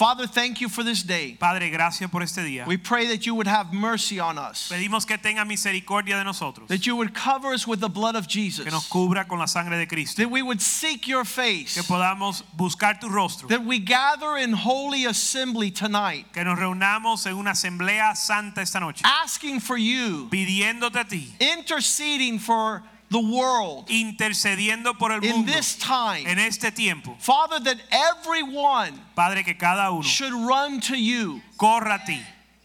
Father, thank you for this day. Padre, gracias por este día. We pray that you would have mercy on us, Pedimos que tenga misericordia de nosotros, that you would cover us with the blood of Jesus, que nos cubra con la sangre de Cristo, that we would seek your face, que podamos buscar tu rostro, that we gather in holy assembly tonight, que nos reunamos en una asamblea santa esta noche, asking for you, pidiéndote a ti, interceding for the world intercediendo por el in mundo this time. en este tiempo. Father, that everyone Padre, que cada uno should run to you. corra a ti.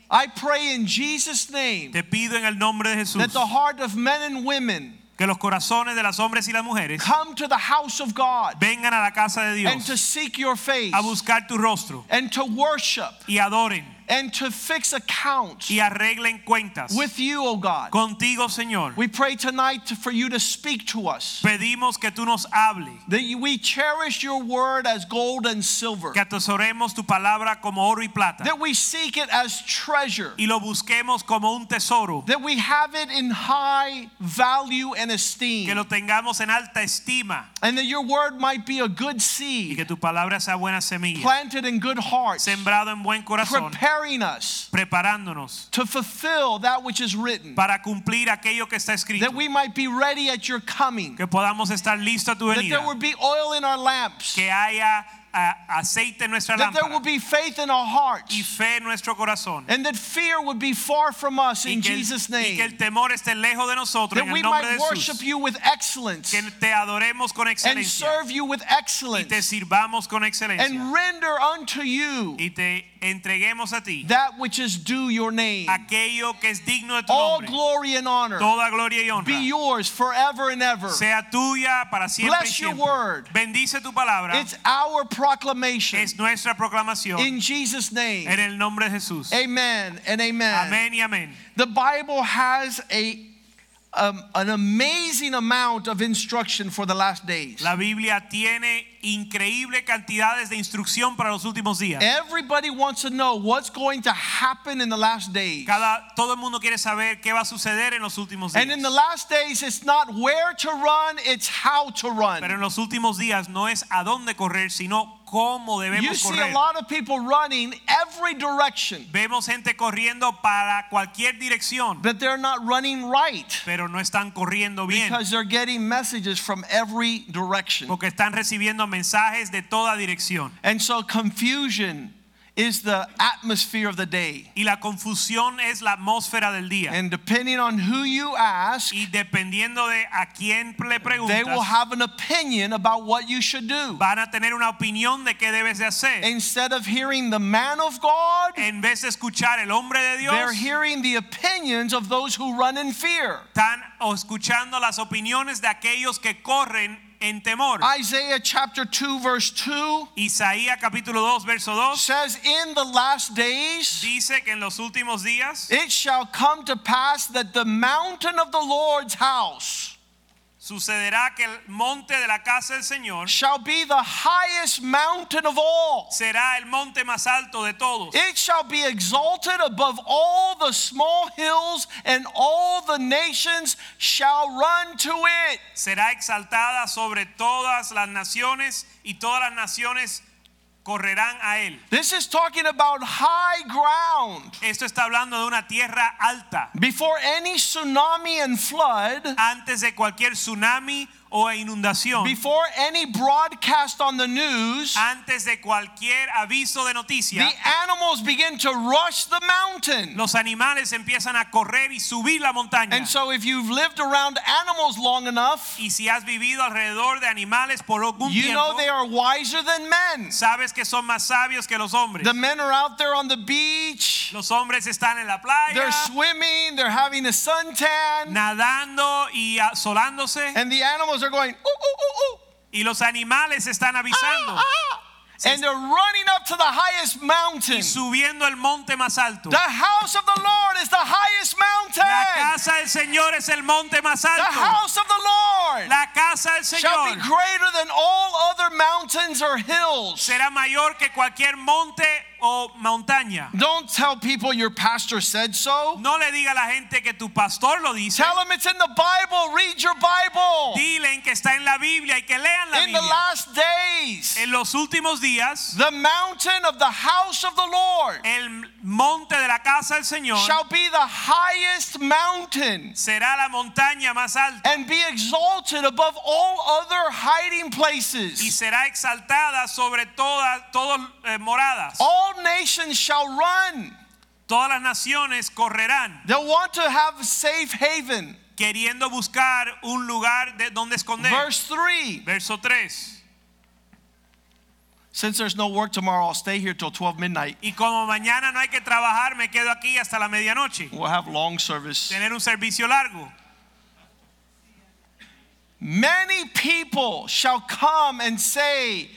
I pray in Jesus' name Te pido en el nombre de Jesús that the heart of men and women que los corazones de los hombres y las mujeres come to the house of God vengan a la casa de Dios and to seek your face a buscar tu rostro and to worship y adoren and to fix accounts y arreglen cuentas with you, O God. contigo, Señor. We pray tonight for you to speak to us. Pedimos que tú nos hables, That we cherish your word as gold and silver. que atesoremos tu palabra como oro y plata That we seek it as treasure. y lo busquemos como un tesoro, That we have it in high value and esteem. que lo tengamos en alta estima And that your word might be a good seed. y que tu palabra sea buena semilla, planted in good hearts, sembrado en buen corazón, preparing us preparándonos to fulfill that which is written. para cumplir aquello que está escrito, That we might be ready at your coming. que podamos estar listos a tu That there would be oil in our lamps. que haya aceite en nuestra That there would be faith in our hearts. y fe en nuestro corazón. And that fear would be far from us in el, Jesus' y que name. el temor esté lejos de nosotros That en we el nombre might worship you with excellence Que te adoremos con and serve you with y excellence te sirvamos con excelencia and render unto you y te entreguemos a ti that which is due your name. aquello que es digno de tu All nombre. glory and honor Toda gloria y honra be yours forever and ever. sea tuya para siempre y Bless your word. Bendice tu palabra. It's our proclamation Es nuestra proclamación in Jesus' name. en el nombre de Jesús. Amen and amen. Amén y amén. The Bible has a um, an amazing amount of instruction for the last days. La Biblia tiene increíble cantidades de instrucción para los últimos días. Everybody wants to know what's going to happen in the last days. Cada, todo el mundo quiere saber qué va a suceder en los últimos días. And in the last days, it's not where to run, it's how to run. Pero en los últimos días no es a dónde correr, sino cómo You debemos see a lot of people running every direction, Vemos gente corriendo para cualquier dirección, but they're not running right pero no están corriendo bien because they're getting messages from every direction. porque están recibiendo mensajes de toda dirección. And so confusion is the atmosphere of the day. Y la confusión es la atmósfera del día. And depending on who you ask, Y dependiendo de a quién le they will have an opinion about what you should do. van a tener una opinión de qué debes de hacer. Instead of hearing the man of God, En vez de escuchar el hombre de Dios, they're hearing the opinions of those who run in fear. están escuchando las opiniones de aquellos que corren en temor. Isaiah chapter 2, verse 2 Isaías capítulo 2 verso 2 says, In the last days, dice que en los últimos días it shall come to pass that the mountain of the Lord's house sucederá que el monte de la casa del Señor shall be the highest mountain of all. será el monte más alto de todos. It shall be exalted above all the small hills, and all the nations shall run to it. Será exaltada sobre todas las naciones y todas las naciones correrán a él. This is talking about high ground. Esto está hablando de una tierra alta. Before any tsunami and flood, Antes de cualquier tsunami o inundación, before any broadcast on the news, antes de cualquier aviso de the animals begin to rush the mountain. los animales empiezan a correr y subir la montaña. And so, if you've lived around animals long enough, Y si has vivido alrededor de animales por algún you know they are wiser than men. sabes que son más sabios que los hombres. The men are out there on the beach, Los hombres están en la playa. they're swimming, they're having a suntan, nadando y asolándose, and the animals are going, ooh, ooh, ooh, y los animales están avisando. Ah, ah. and they're running up to the highest mountain. y subiendo el monte más alto. The house of the Lord is the highest mountain. La casa del Señor es el monte más alto. The house of the Lord La casa del shall be Señor greater than all other mountains or hills. será mayor que cualquier monte o montaña. Don't tell people your pastor said so. No le diga a la gente que tu pastor lo dice. Tell them it's in the Bible. Read your Bible. Dilen que está en la Biblia y que lean la In the last days, En los últimos días, the mountain of the house of the Lord el monte de la casa del Señor shall be the highest mountain será la montaña más alta and be exalted above all other hiding places. y será exaltada sobre todas todas eh, moradas. All nations shall run. Todas las naciones correrán They'll want to have a safe haven. queriendo buscar un lugar de donde esconder. Verse 3. Verso 3. Since there's no work tomorrow, I'll stay here till 12 midnight. Y como mañana no hay que trabajar, me quedo aquí hasta la medianoche. We'll have long service. Tener un servicio largo. Many people shall come and say,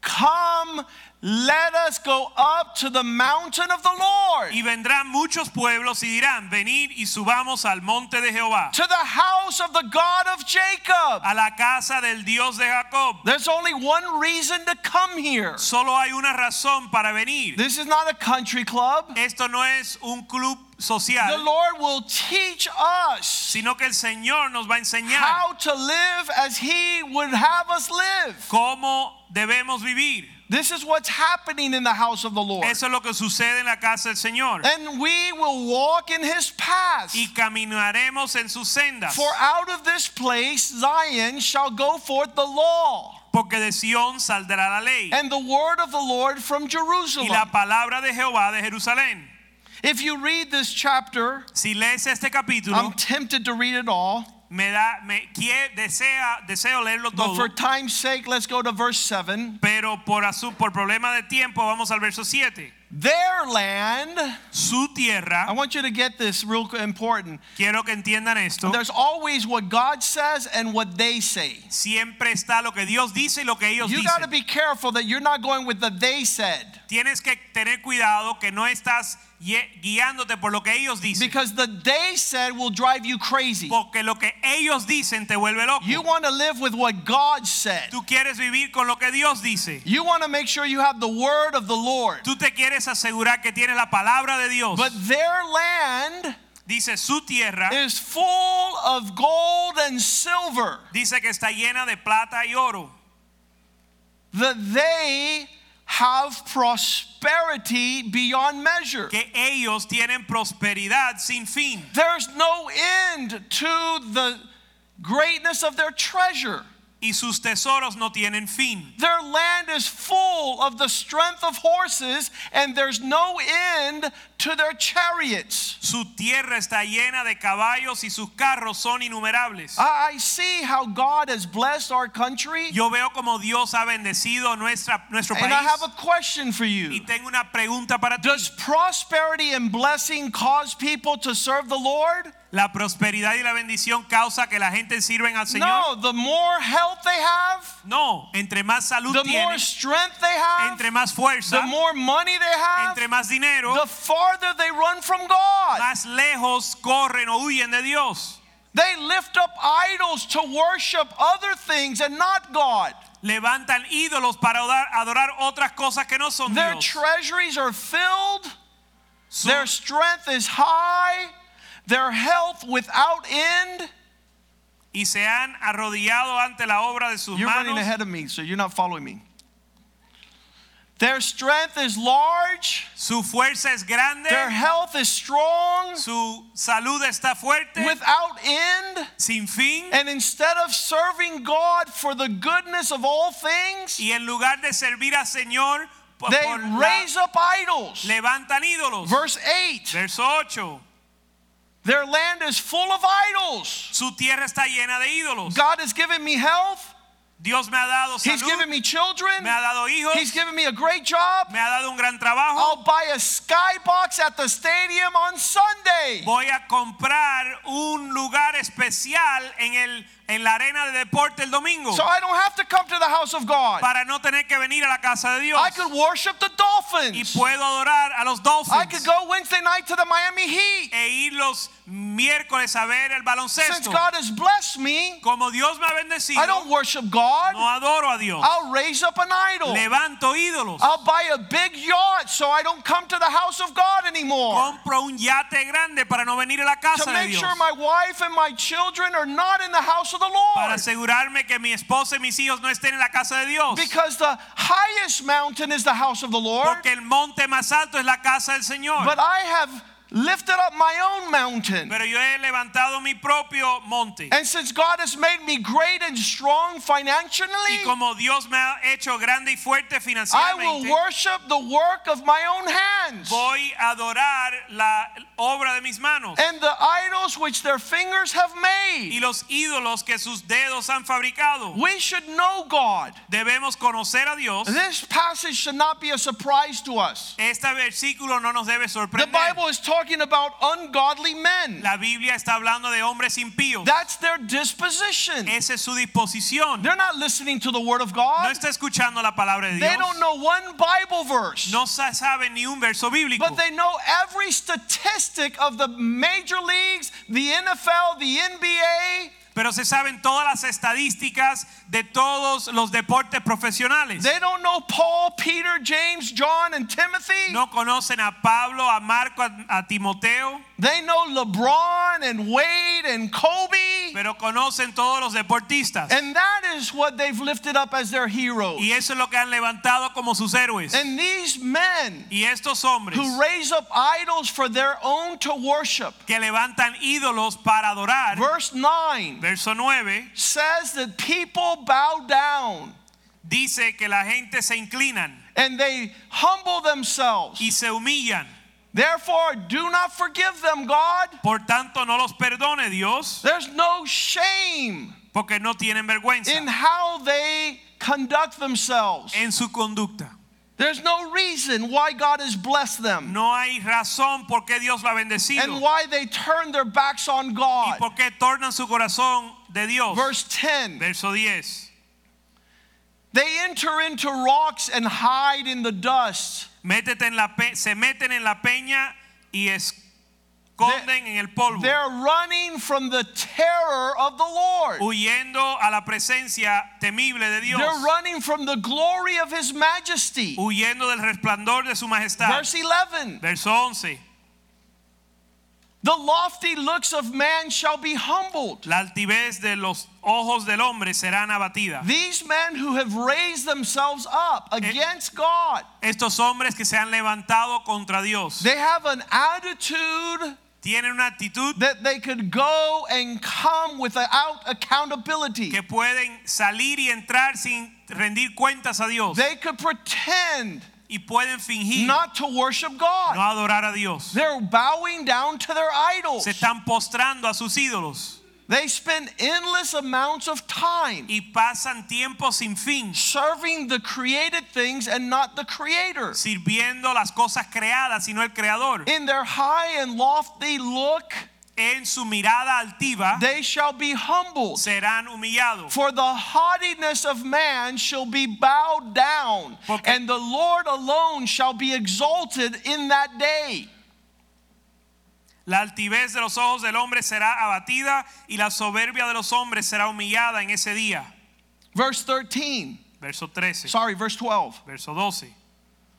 Come, let us go up to the mountain of the Lord, Y vendrán muchos pueblos y dirán, venid y subamos al monte de Jehová, to the house of the God of Jacob. a la casa del Dios de Jacob. There's only one reason to come here. Solo hay una razón para venir. This is not a country club. Esto no es un club Social, The Lord will teach us sino que el Señor nos va a enseñar how to live as He would have us live. cómo debemos vivir. This is what's happening in the house of the Lord. Eso es lo que sucede en la casa del Señor. And we will walk in His paths. Y caminaremos en sus sendas. For out of this place Zion shall go forth the law, Porque de Sión saldrá la ley. and the word of the Lord from Jerusalem. Y la palabra de Jehová de Jerusalén. If you read this chapter, Si lees este capítulo, I'm tempted to read it all, me da, me quie- desea, deseo leerlo but for time's sake, let's go to verse 7. Pero por, asu- por problema de tiempo vamos al verso 7. Their land, Su tierra. I want you to get this real important. quiero que entiendan esto, There's always what God says and what they say. siempre está lo que Dios dice y lo que ellos You got to be careful that you're not going with the they said. Tienes que tener cuidado que no estás guiándote por lo que ellos dicen. Because the they said will drive you crazy. Porque lo que ellos dicen te vuelve loco. You want to live with what God said. Tú quieres vivir con lo que Dios dice. You want to make sure you have the word of the Lord. Tú te quieres asegurar que tienes la palabra de Dios. But their land Dice su tierra, is full of gold and silver. dice que está llena de plata y oro. That they have prosperity beyond measure. Que ellos tienen prosperidad sin fin. There's no end to the greatness of their treasure. Y sus tesoros no tienen fin. Their land is full of the strength of horses, and there's no end to their chariots. Su tierra está llena de caballos y sus carros son innumerables. I I see how God has blessed our country, Yo veo como Dios ha bendecido nuestra, nuestro and I have a question for you. Y tengo una pregunta para ti. Does prosperity and blessing cause people to serve the Lord? ¿La prosperidad y la bendición causa que la gente sirven al Señor? No, the more health they have, No, entre más salud the tienen, more strength they have, entre más fuerza, the more money they have, entre más dinero, the farther they run from God. más lejos corren o huyen de Dios. They lift up idols to worship other things and not God. Levantan ídolos para adorar, otras cosas que no son Their Dios. treasuries are filled, Su- their strength is high, their health without end. y se han arrodillado ante la obra de sus You're running ahead of me, so you're not following me. Their strength is large, Su fuerza es grande, their health is strong, su salud está fuerte, without end. sin fin. And instead of serving God for the goodness of all things, Y en lugar de servir al Señor, por, they por la- raise up idols. levantan ídolos. Verse 8 Verso 8. Their land is full of idols. Su tierra está llena de ídolos. God has given me health, Dios me ha dado salud. He's given me children, me ha dado hijos, He's given me a great job. me ha dado un gran trabajo. I'll buy a skybox at the stadium on Sunday. Voy a comprar un lugar especial en el en la arena de deporte el domingo So I don't have to come to the house of God. para no tener que venir a la casa de Dios. I could worship the Dolphins. Y puedo adorar a los I could go Wednesday night to the Miami Heat. e ir los miércoles a ver el baloncesto. Since. God has blessed me, Como Dios me ha bendecido, I don't worship God. no adoro a Dios. I'll raise up an idol. Levanto ídolos. I'll buy a big yacht so I don't come to the house of God anymore. Compro un yate grande para no venir a la To casa de make sure my wife and my children are not in the house of the Para Lord. asegurarme que mi esposa y mis hijos no estén en la casa de Dios. Because the highest mountain is the house of the Lord. Porque el monte más alto es la casa del Señor. But I have lifted up my own mountain. Pero yo he levantado mi propio monte. And since God has made me great and strong financially, Y como Dios me ha hecho grande y fuerte financieramente, I will worship the work of my own hands. voy a adorar la obra de mis manos And the idols which their fingers have made. y los ídolos que sus dedos han fabricado. We should know God. Debemos conocer a Dios. This passage should not be a surprise to us. Este versículo no nos debe sorprender. The. Bible is talking about ungodly men. La Biblia está hablando de hombres impíos. That's their disposition. Esa es su disposición. They're not listening to the word of God. No está escuchando la palabra de Dios. They don't know one Bible verse. No sa- sabe ni un verso bíblico. But they know every statistic of the major leagues, the NFL, the NBA. Pero se saben todas las estadísticas de todos los deportes profesionales. They don't know Paul, Peter, James, John, and Timothy. No conocen a Pablo, a Marco, a, a Timoteo, They know LeBron and Wade and Kobe. pero conocen todos los deportistas. And that is what they've lifted up as their heroes. Y eso es lo que han levantado como sus héroes. And these men Y estos hombres who raise up idols for their own to worship. que levantan ídolos para adorar, Verse 9 verso 9, says that people bow down dice que la gente se inclinan and they humble themselves. y se humillan. Therefore, do not forgive them, God. Por tanto, no los perdone Dios, There's no shame porque no tienen vergüenza in how they conduct themselves. en su conducta. There's no reason why God has blessed them No hay razón por qué Dios lo ha bendecido and why they turn their backs on God. y por qué tornan su corazón de Dios. Verse 10 Verso 10. They enter into rocks and hide in the dust. Métete en la pe- se meten en la peña y esconden en el polvo, They're running from the terror of the Lord. huyendo a la presencia temible de Dios, They're running from the glory of His majesty. huyendo del resplandor de su majestad. Verse 11 Verso 11. The lofty looks of man shall be humbled. La altivez de los ojos del hombre serán abatidas. These men who have raised themselves up against God, Estos hombres que se han levantado contra Dios they have an attitude tienen una actitud that they could go and come without accountability. que pueden salir y entrar sin rendir cuentas a Dios They could pretend y pueden fingir not to worship no God. adorar a Dios. They're bowing down to their idols. Se están postrando a sus ídolos They spend endless amounts of time y pasan tiempo sin fin serving the created things and not the creator. sirviendo las cosas creadas sino el creador. In their high and lofty look, En su mirada altiva they shall be humbled. serán humillados. For the haughtiness of man shall be bowed down, Porque- and the Lord alone shall be exalted in that day. La altivez de los ojos del hombre será abatida y la soberbia de los hombres será humillada en ese día. Verse 13. Verso 13. Sorry, verse 12. Verso 12.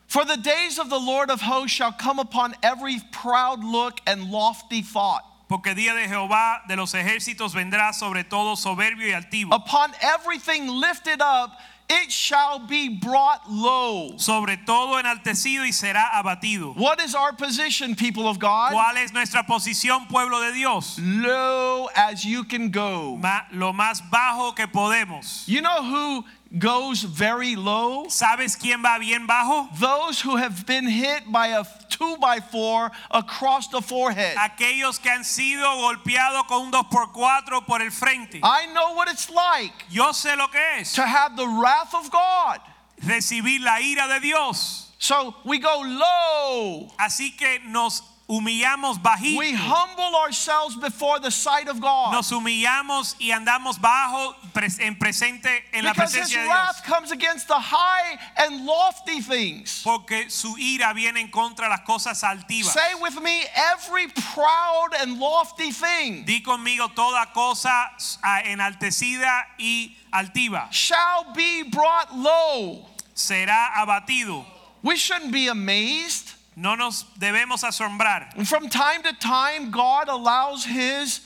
For the days of the Lord of hosts shall come upon every proud look and lofty thought, Porque día de Jehová de los ejércitos vendrá sobre todo soberbio y altivo. upon everything lifted up, it shall be brought low. Sobre todo enaltecido y será abatido. What is our position, people of God? ¿Cuál es nuestra posición, pueblo de Dios? Low as you can go. Ma- lo más bajo que podemos. You know who goes very low? ¿Sabes quién va bien bajo? Those who have been hit by a two by four across the forehead. Aquellos que han sido golpeados con un 2x4 por el frente. I know what it's like Yo sé lo que es to have the wrath of God. recibir la ira de Dios. So we go low. Así que nos humillamos bajito. We humble ourselves before the sight of God. Nos humillamos y andamos bajo en presente en la Because presencia de Dios. Because his wrath comes against the high and lofty things. Porque su ira viene en contra las cosas altivas. Say with me, every proud and lofty thing Di conmigo toda cosa ah, enaltecida y altiva shall be brought low. será abatido. We shouldn't be amazed. No nos debemos asombrar. And from time to time, God allows his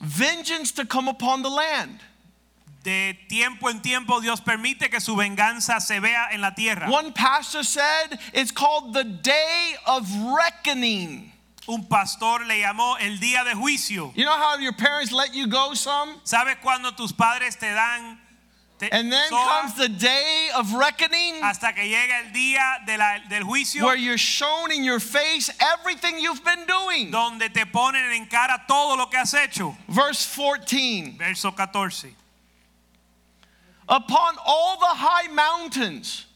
vengeance to come upon the land. De tiempo en tiempo Dios permite que su venganza se vea en la tierra. One pastor said it's called the day of reckoning. Un pastor le llamó el día de juicio. You know how your parents let you go some? ¿Sabes cuando tus padres te dan And then comes the day of reckoning hasta que llega el día de la- del juicio where you're shown in your face everything you've been doing. donde te ponen en cara todo lo que has hecho? Verse 14 Verso 14. Upon all the high mountains,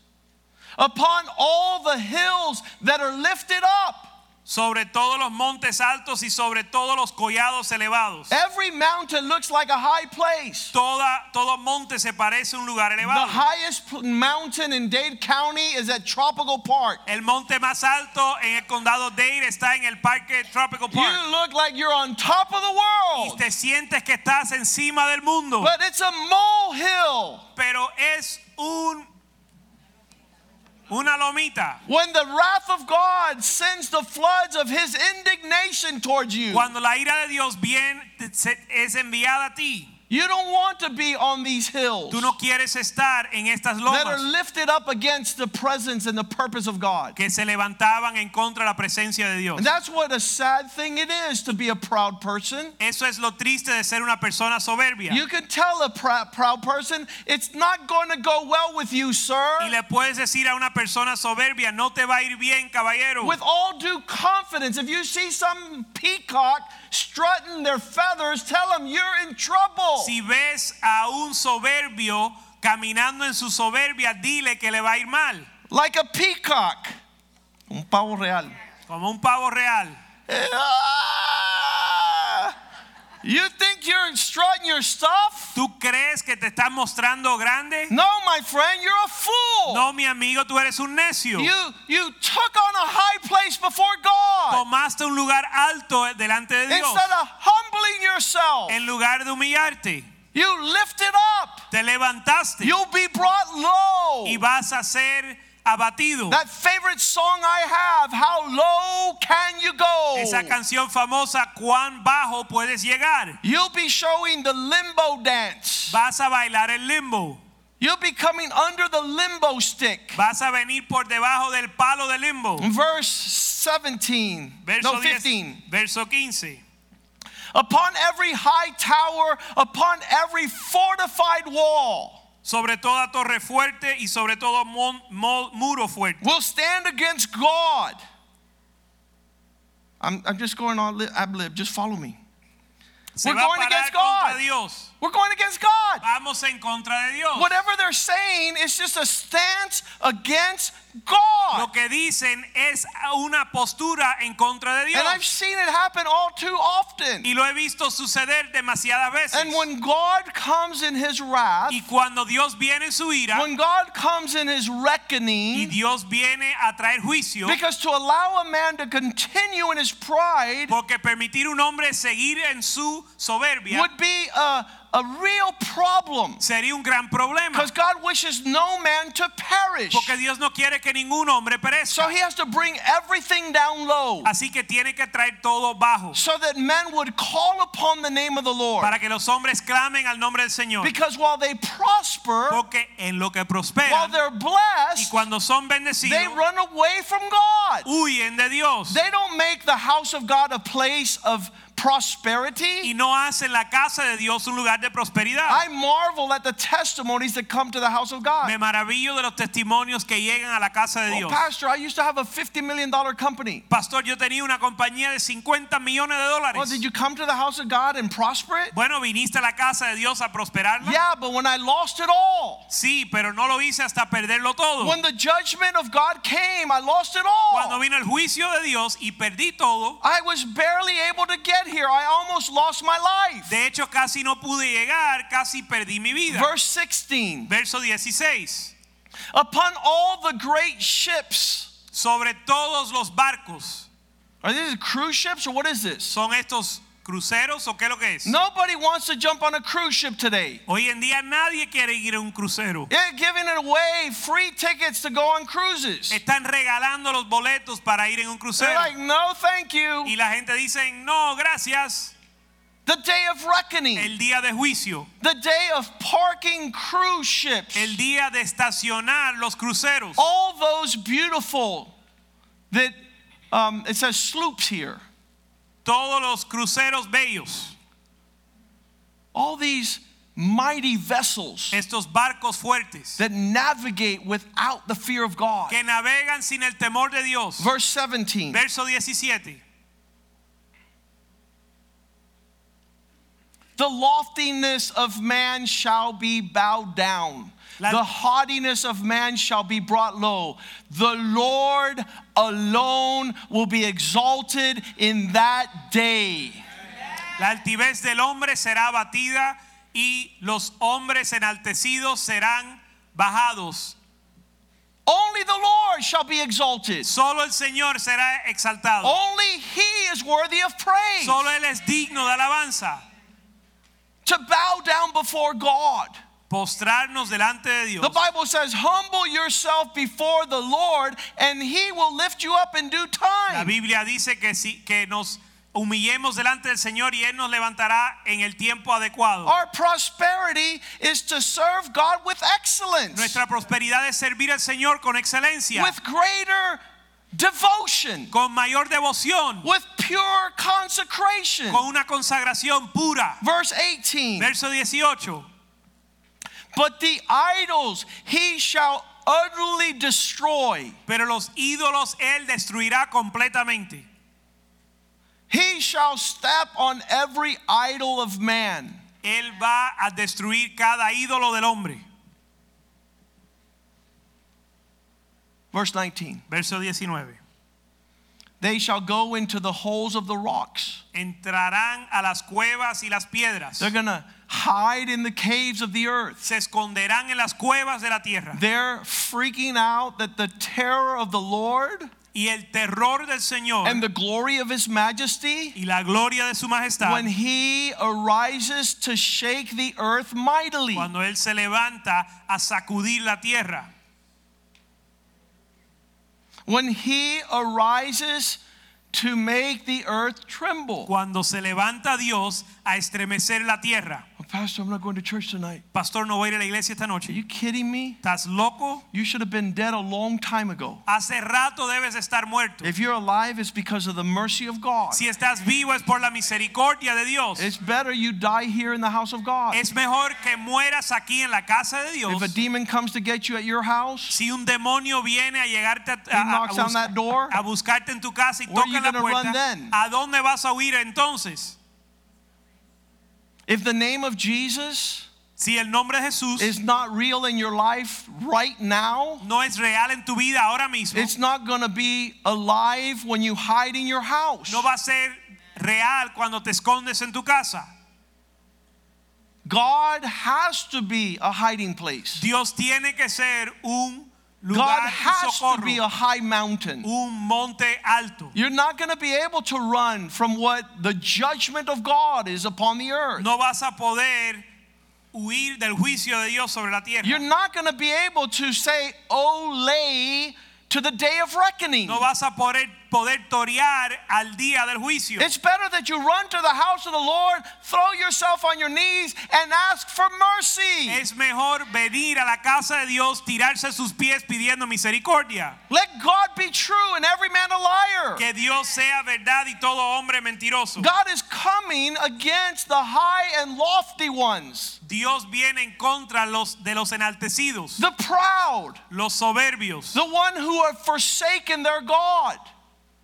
upon all the hills that are lifted up, Sobre todos los montes altos y sobre todos los collados elevados. every mountain looks like a high place. Toda, todo monte se parece un lugar The elevado. highest pl- mountain in Dade County is at Tropical Park. El monte más alto en el condado Dade está en el parque Tropical Park. You look like you're on top of the Y world, te sientes que estás encima del mundo. but it's a molehill. Pero es un una lomita. When the wrath of God sends the floods of his indignation towards you, Cuando la ira de Dios viene es enviada a ti, you don't want to be on these hills tú no quieres estar en estas lomas. that are lifted up against the presence and the purpose of God. que se levantaban en contra la presencia de Dios. And that's what a sad thing it is to be a proud person. Eso es lo triste de ser una persona soberbia. You can tell a prou- proud person, it's not going to go well with you, sir. Y le puedes decir a una persona soberbia, no te va a ir bien, caballero. With all due confidence, if you see some peacock strutting their feathers, tell them you're in trouble. Si ves a un soberbio caminando en su soberbia, dile que le va a ir mal, Like a peacock. Un pavo real. como un pavo real. Eh, ah. You think you're strutting your stuff? ¿Tú crees que te estás mostrando grande? No, my friend, you're a fool. No, mi amigo, tú eres un necio. You you took on a high place before God Tomaste un lugar alto delante de Dios instead of humbling yourself. en lugar de humillarte. You lifted up. Te levantaste You'll be brought low. y vas a ser abatido. That favorite song I have, How Low Can You Go? Esa canción famosa, ¿cuán bajo puedes llegar? You'll be showing the limbo dance. Vas a bailar el limbo. You'll be coming under the limbo stick. Vas a venir por debajo del palo del limbo. Verse 17, Verso, no 10, 15. verso 15. Upon every high tower, upon every fortified wall, Sobre toda torre fuerte y sobre todo mon- mo- muro fuerte. will stand against God. I'm, I'm just going on ad lib, just follow me. Se We're going against God. Dios. We're going against God. Vamos en contra de Dios. Whatever they're saying is just a stance against Lo God. que dicen es una postura en contra de Dios. And I've seen it happen all too often. Y lo he visto suceder demasiadas veces. And when God comes in his wrath, Y cuando Dios viene en su ira when God comes in his y reckoning, Dios viene a traer juicio, because to allow a man to continue in his pride porque permitir un hombre seguir en su soberbia would be a, a real problem. sería un gran problema. Because God wishes no man to perish. Porque Dios no quiere que ningún hombre So he has to bring everything down low Así que tiene que traer todo bajo so that men would call upon the name of the Lord. para que los hombres clamen al nombre del Señor. Because while they prosper, Porque en lo que while they're y blessed, cuando son they run away from God. huyen de Dios. They don't make the house of God a place of prosperity. y no hacen la casa de Dios un lugar de prosperidad. I marvel at the testimonies that come to the house of God. Me maravillo de los testimonios que llegan a la casa de Oh, Dios. Pastor, I used to have a $50 million company. Pastor, yo tenía una compañía de 50 millones de dólares. Well, did you come to the house of God and prosper it? Bueno, viniste a la casa de Dios a prosperarla. Yeah, but when I lost it all, Sí, pero no lo hice hasta perderlo todo. when the judgment of God came, I lost it all. Cuando vino el juicio de Dios y perdí todo, I was barely able to get here. I almost lost my life. de hecho casi no pude llegar, casi perdí mi vida. Verse 16 Verso 16. Upon all the great ships, Sobre todos los barcos. are these cruise ships or what is this? ¿Son estos cruceros o qué es lo que es? Nobody wants to jump on a cruise ship today. Hoy en día nadie quiere ir a un crucero. They're giving away, free tickets to go on cruises. Están regalando los boletos para ir en un They're crucero. like, no, thank you. Y la gente dice, no, gracias. The day of reckoning, El día de juicio, the day of parking cruise ships, el día de estacionar los cruceros. all those beautiful that um, it says sloops here. Todos los cruceros bellos, All these mighty vessels estos barcos fuertes that navigate without the fear of God. que navegan sin el temor de Dios. Verse 17. Verso 17. The loftiness of man shall be bowed down. La- the haughtiness of man shall be brought low. The Lord alone will be exalted in that day. La altivez del hombre será abatida y los hombres enaltecidos serán bajados. Only the Lord shall be exalted. Solo el Señor será exaltado. Only He is worthy of praise. Solo Él es digno de alabanza. to bow down before God. Postrarnos delante de Dios. The Bible says, Humble yourself before the Lord, and He will lift you up in due time. La. Biblia dice que, si, que nos humillemos delante del Señor y Él nos levantará en el tiempo adecuado. Our prosperity is to serve God with excellence, Nuestra prosperidad es servir al Señor con excelencia, with greater devotion, con mayor devoción, with pure consecration. con una consagración pura. Verse 18 Verso 18. But the idols He shall utterly destroy. Pero los ídolos Él destruirá completamente. He shall step on every idol of man. Él va a destruir cada ídolo del hombre. Verse 19 Verso 19. They shall go into the holes of the rocks. Entrarán a las cuevas y las piedras. They're going to hide in the caves of the earth. Se esconderán en las cuevas de la tierra. They're freaking out that the terror of the Lord Y el terror del Señor and the glory of his majesty y la gloria de su majestad when he arises to shake the earth mightily. cuando Él se levanta a sacudir la tierra. When he arises to make the earth tremble. Cuando se levanta Dios a estremecer la tierra. Pastor, I'm not going to church tonight. Pastor, no voy a ir a la iglesia esta noche. Are you kidding me? ¿Estás loco? You should have been dead a long time ago. Hace rato debes estar muerto. If you're alive, it's because of the mercy of God. Si estás vivo es por la misericordia de Dios. It's better you die here in the house of God. Es mejor que mueras aquí en la casa de Dios. If a demon comes to get you at your house, Si un demonio viene a llegarte a, He knocks a on that door. a buscarte en tu casa y toca la puerta, then? ¿a dónde vas a huir entonces? If the name of Jesus Si el nombre de Jesús is not real in your life right now, no es real en tu vida ahora mismo, it's not going to be alive when you hide in your house. no va a ser real cuando te escondes en tu casa. God has to be a hiding place. Dios tiene que ser un God has to be a high mountain. un monte alto. You're not going to be able to run from what the judgment of God is upon the earth. No vas a poder huir del juicio de Dios sobre la tierra. You're not going to be able to say, oh, Olay to the day of reckoning. No vas a poder, poder torear al día del juicio. It's better that you run to the house of the Lord, throw yourself on your knees, and ask for mercy. Es mejor venir a la casa de Dios, tirarse a sus pies pidiendo misericordia. Let God be true and every man a liar. Que Dios sea verdad y todo hombre mentiroso. God is coming against the high and lofty ones, Dios viene en contra los, de los enaltecidos, the proud, los soberbios, the one who have forsaken their God.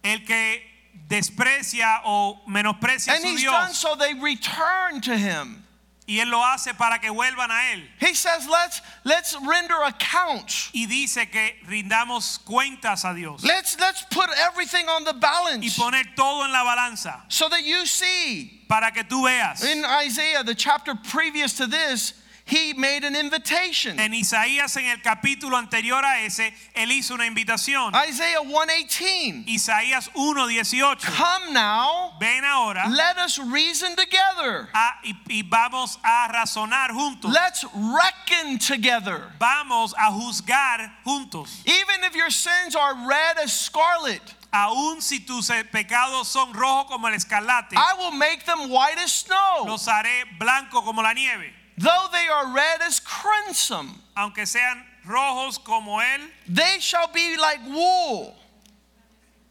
El que desprecia o menosprecia a And su he's done Dios. so they return to him. Y él lo hace para que vuelvan a él. He says, let's, let's render accounts. Y dice que rindamos cuentas a Dios. Let's, let's put everything on the Y balance poner todo en la balanza so that you see. para que tú veas. In Isaiah, the chapter previous to this, he made an invitation. En Isaías en el capítulo anterior a ese, él hizo una invitación. Isaiah 118. Isaías 1:18. Come now, Ven ahora let us reason together. a- y, y vamos a razonar juntos. Let's reckon together. Vamos a juzgar juntos. Even if your sins are red as scarlet, Aun si tus eh, pecados son rojos como el escarlate, I will make them white as snow. los haré blanco como la nieve. Though they are red as crimson, Aunque sean rojos como él, they shall be like wool.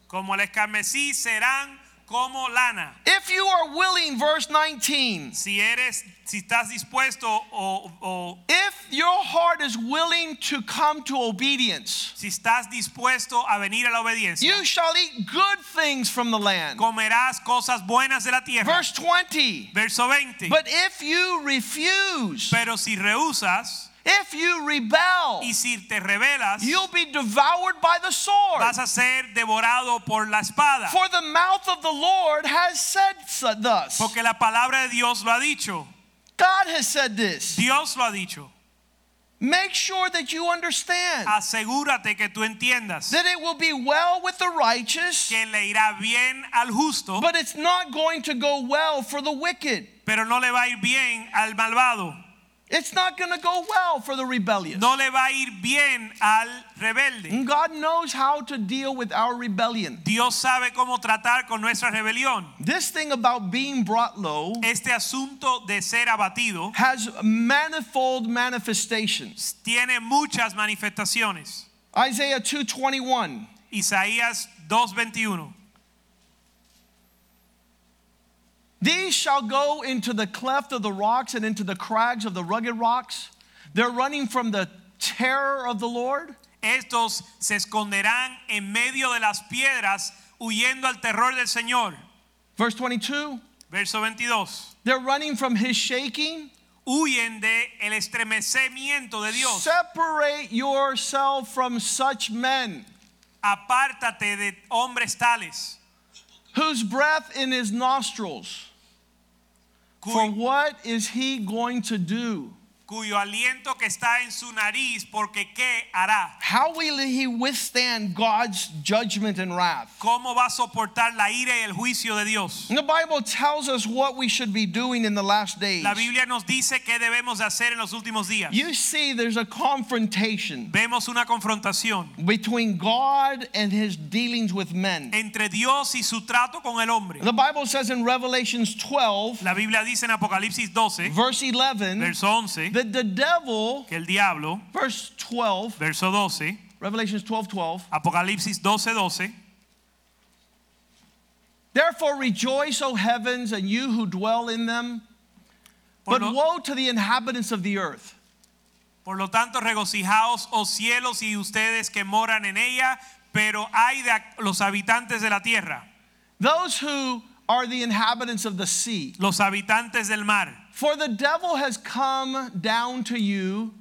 como el escarmesí, serán como lana. If you are willing, verse 19, Si eres, si estás dispuesto o, o if your heart is willing to come to obedience, si estás dispuesto a venir a la obediencia, you shall eat good things from the land. comerás cosas buenas de la tierra. Verse 20, Verso 20. but if you refuse, Pero si rehusas if you rebel, y si te rebelas, you'll be devoured by the sword. vas a ser devorado por la espada. For the mouth of the Lord has said thus. Porque la palabra de Dios lo ha dicho. God has said this. Dios lo ha dicho. Make sure that you understand Asegúrate que tú entiendas that it will be well with the righteous, que le irá bien al justo, but it's not going to go well for the wicked. pero no le va a ir bien al malvado. It's not going to go well for the rebellious. No le va a ir bien al rebelde. God knows how to deal with our rebellion. Dios sabe cómo tratar con nuestra rebelión. This thing about being brought low Este asunto de ser abatido has manifold manifestations. tiene muchas manifestaciones. Isaiah 2:21 Isaías 2:21. These shall go into the cleft of the rocks and into the crags of the rugged rocks. They're running from the terror of the Lord. Estos se esconderán en medio de las piedras huyendo al terror del Señor. Verse 22 Verso 22. They're running from his shaking. Huyen de el estremecimiento de Dios. Separate yourself from such men Apártate de hombres tales whose breath in his nostrils. For what is he going to do? Cuyo aliento que está en su nariz, porque ¿qué hará? How will he withstand God's judgment and wrath? ¿Cómo va a soportar la ira y el juicio de Dios? And the Bible tells us what we should be doing in the last days. La Biblia nos dice qué debemos de hacer en los últimos días. You see, there's a confrontation Vemos una confrontación between God and his dealings with men. entre Dios y su trato con el hombre. The Bible says in Revelations 12, La Biblia dice en Apocalipsis 12, verse 11, verso 11, that the devil, que el diablo, verse 12, verso 12, Revelations 12, 12, Apocalipsis 12, 12, therefore rejoice, O heavens, and you who dwell in them. But lo- woe to the inhabitants of the earth. Por lo tanto, regocijaos, oh cielos, y ustedes que moran en ella, pero hay de los habitantes de la tierra, Those who are the inhabitants of the sea. los habitantes del mar. For the devil has come down to you.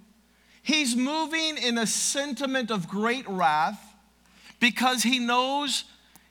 He's moving in a sentiment of great wrath because he knows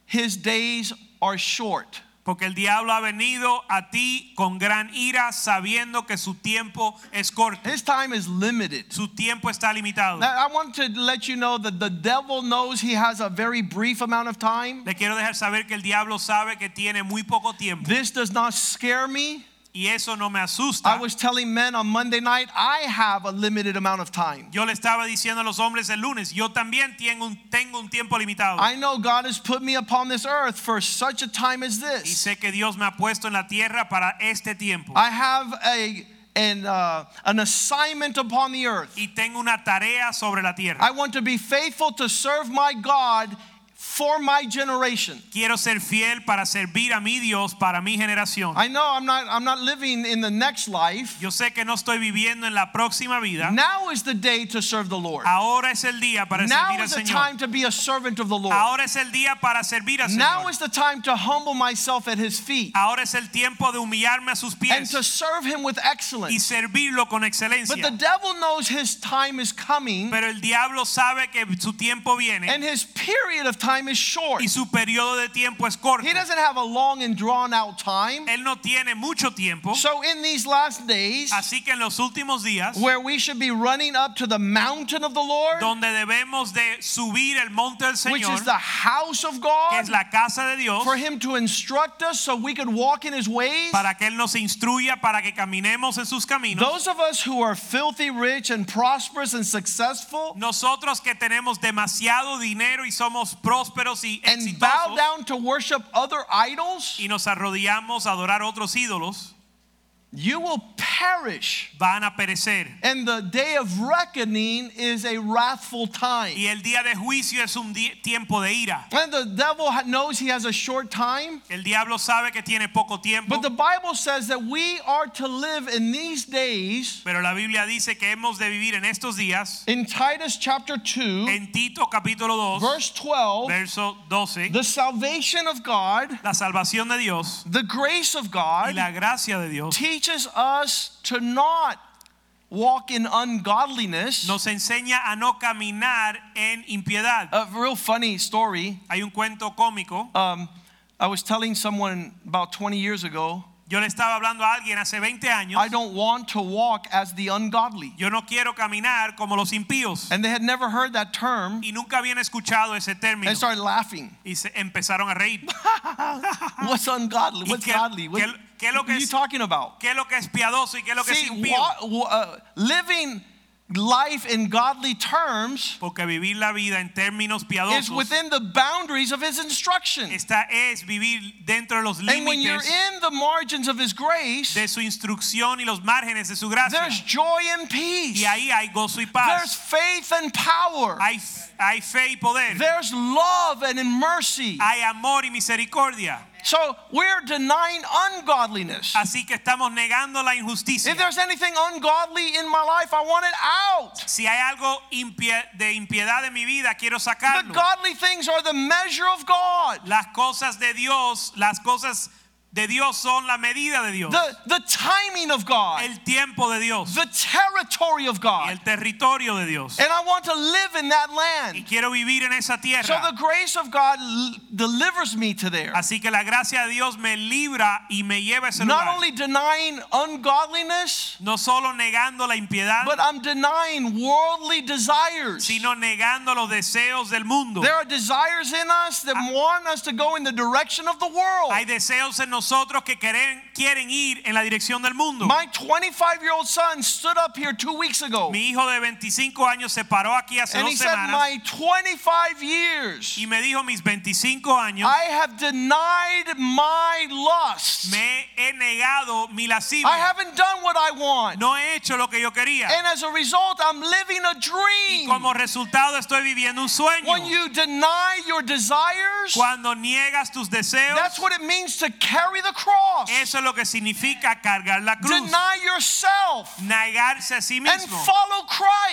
his days are short. Porque el diablo ha venido a ti con gran ira, sabiendo que su tiempo es corto. His time is limited. Su tiempo está limitado. Now, I want to let you know that the devil knows he has a very brief amount of time. Le quiero dejar saber que el diablo sabe que tiene muy poco tiempo. This does not scare me. Y eso no me asusta. I was telling men on Monday night, I have a limited amount of time. Yo le estaba diciendo a los hombres el lunes, yo también tengo un, tengo un tiempo limitado. I know God has put me upon this earth for such a time as this. y sé que Dios me ha puesto en la tierra para este tiempo. I have a an, uh, an assignment upon the earth. y tengo una tarea sobre la tierra. I want to be faithful to serve my God for my generation. Quiero ser fiel para servir a mi Dios, para mi generación. I know I'm not I'm not living in the next life. Yo sé que no estoy viviendo en la próxima vida. Now is the day to serve the Lord. Ahora es el día para Now servir al Señor. Now is the time to be a servant of the Lord. Ahora es el día para servir al Señor. Now is the time to humble myself at his feet Ahora es el tiempo de humillarme a sus pies. and to serve him with excellence. y servirlo con excelencia. But the devil knows his time is coming Pero el diablo sabe que su tiempo viene and his period of time is short. y su periodo de tiempo es corto. He doesn't have a long and drawn out time. Él no tiene mucho tiempo. So in these last days Así que en los últimos días, where we should be running up to the mountain of the Lord, donde debemos de subir el monte del which Señor, is the house of que God, es la casa de Dios, for him to instruct us so we could walk in his ways. para que Él nos instruya, para que caminemos en sus caminos. Those of us who are filthy rich and prosperous and successful Nosotros que tenemos demasiado dinero y somos prósperos y and bow down to worship other idols, y nos arrodillamos a adorar otros ídolos, you will perish. van a perecer. And the day of reckoning is a wrathful time. Y el día de juicio es un tiempo de ira. And the devil knows he has a short time. El diablo sabe que tiene poco tiempo, But the Bible says that we are to live in these days. pero la Biblia dice que hemos de vivir en estos días. In Titus chapter 2, En Tito capítulo 2, verse 12, verso 12, the salvation of God, la salvación de Dios the grace of y God, la gracia de Dios teaches us to not walk in ungodliness. nos enseña a no caminar en impiedad. A real funny story. Hay un cuento cómico. Um, I was telling someone about 20 years ago, Yo le estaba hablando a alguien hace 20 años. I don't want to walk as the ungodly. Yo no quiero caminar como los impíos. And they had never heard that term Y nunca habían escuchado ese término. and started laughing. Y se empezaron a reír. What's ungodly? ¿Y What's qué- godly? What, qué es lo what que are you es- talking about? ¿Qué es lo que es piadoso y qué es lo que es See, impío? wa- wa- uh, living life in godly terms Porque vivir la vida en términos piadosos is within the boundaries of his instruction. esta es vivir dentro de los límites And when you're in the margins of his grace, de su instrucción y los márgenes de su gracia. there's joy and peace. Y ahí hay gozo y paz. There's faith and power. Hay, hay fe y poder. There's love and mercy. Hay amor y misericordia. So we're denying ungodliness. Así que estamos negando la injusticia. If there's anything ungodly in my life, I want it out. Si hay algo de impiedad en mi vida, quiero sacarlo. The godly things are the measure of God. Las cosas de Dios, las cosas de Dios son la medida de Dios. The, the timing of God. El tiempo de Dios. The territory of Y God. el territorio de Dios. And I want to live in that Y land. quiero vivir en esa tierra. So the grace of God delivers me to there. Así que la gracia de Dios me libra y me lleva a ese Not lugar. only denying ungodliness, No solo negando la impiedad, but I'm denying worldly desires. sino negando los deseos del mundo. There are desires in us that ah. want us to go in the direction of the world. Hay deseos en nosotros que quieren, quieren ir en la dirección del mundo. My 25 year old son stood up here two weeks ago Mi hijo de 25 años se paró aquí hace and dos he said, semanas My 25 years, y me dijo mis 25 años I have denied my lust. me he negado mi I lascivia. haven't done what I want. No he hecho lo que yo quería. And as a result, I'm living a Y dream. como resultado estoy viviendo un sueño. When you deny your desires, Cuando niegas tus deseos, that's what it means to carry the cross. eso es lo que significa cargar la cruz. Deny yourself Negarse a sí and mismo follow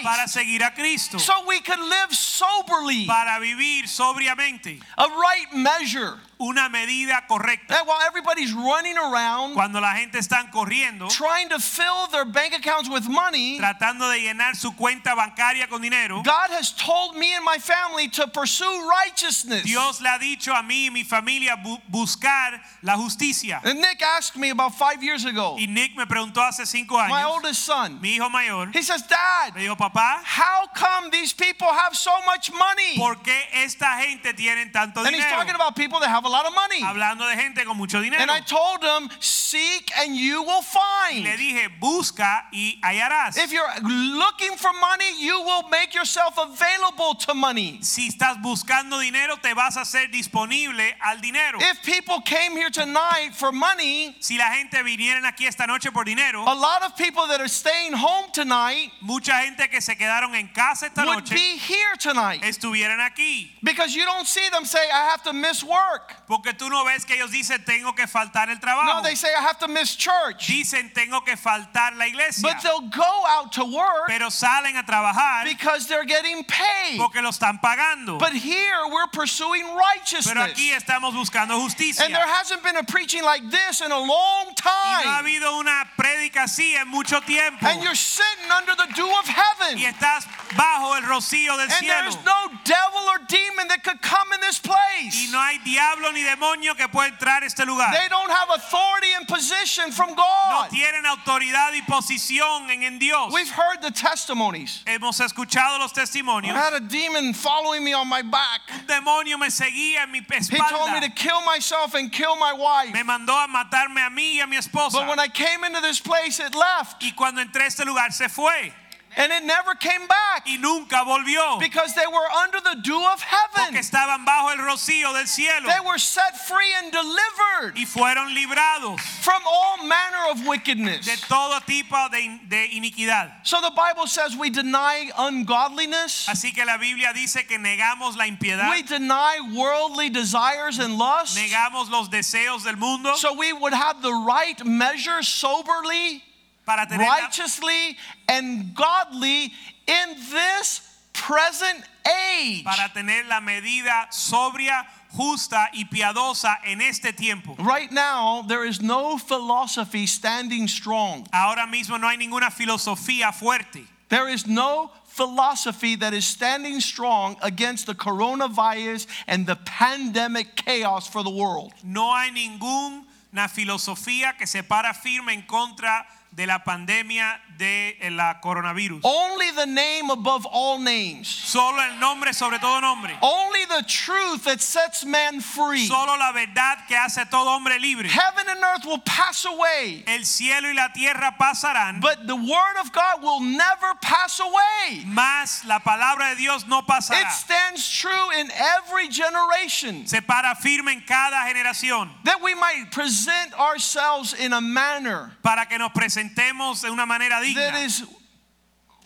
para Christ seguir a Cristo. so we can live soberly, Para vivir sobriamente. a right measure. Una medida correcta. That while everybody's running around Cuando la gente está corriendo, trying to fill their bank accounts with money, tratando de llenar su cuenta bancaria con dinero, God has told me and my family to pursue righteousness. Dios le ha dicho a mí y mi familia bu- buscar la justicia. And Nick asked me about five years ago, Y Nick me preguntó hace cinco my años, oldest son, mi hijo mayor, he says, Dad, me dijo, papá, how come these people have so much money? ¿por qué esta gente tiene tanto And he's talking about people that have a lot of money. hablando de gente con mucho dinero. And I told them, seek and you will Y le find. dije, busca y hallarás. If you're looking for money, you will make yourself available to money. Si estás buscando dinero, te vas a hacer disponible al dinero. If people came here tonight for money, Si la gente vinieran aquí esta noche por dinero, a lot of people that are staying home tonight mucha gente que se quedaron en casa esta would noche be here tonight estuvieran aquí. because you don't see them say, I have to miss work. Porque tú no ves que ellos dicen tengo que faltar el trabajo. No, they say, I have to miss church. Dicen tengo que faltar la iglesia. But they'll go out to work Pero salen a trabajar because they're getting paid. porque lo están pagando. But here we're pursuing Pero righteousness. aquí estamos buscando justicia. And there hasn't been a preaching like this in a long Y no ha time. habido una prédica así en mucho tiempo. And you're sitting under the dew of Y heaven. estás bajo el rocío del And cielo. there's no devil or demon that could come in this Y place. no hay diablo ni demonio que pueda entrar a este lugar. They don't have authority and position from God. No tienen autoridad y posición en, en Dios. We've heard the testimonies. Hemos escuchado los testimonios. I had a demon following me on my back. Un demonio me seguía en mi espalda. He told me to kill myself and kill my wife. Me mandó a matarme a mí y a mi esposa. But when I came into this place, it left. Y cuando entré a este lugar se fue And it never came back y nunca volvió. because they were under the dew of Porque heaven. estaban bajo el rocío del cielo They were set free and delivered y fueron librados from all manner of wickedness. de todo tipo de, de iniquidad. So the Bible says we deny ungodliness, Así que la Biblia dice que negamos la impiedad, we deny worldly desires and lusts, negamos los deseos del mundo so we would have the right measure soberly, para tener la- righteously, and godly in this present age. para tener la medida sobria, justa y piadosa en este tiempo. Right now, there is no philosophy standing strong. Ahora mismo no hay ninguna filosofía fuerte. There is no philosophy that is standing strong against the coronavirus and the pandemic chaos for the world. No hay ninguna filosofía que se para firme en contra de la pandemia de eh, la coronavirus. Only the name above all names. Solo el nombre sobre todo nombre. Only the truth that sets man free. Solo la verdad que hace todo hombre libre. Heaven and earth will pass away, El cielo y la tierra pasarán, but the word of God will never pass away. mas la palabra de Dios no pasará. It stands true in every generation. Se para firme en cada generación That we might present ourselves in a manner para que nos presentemos de una manera that digna, is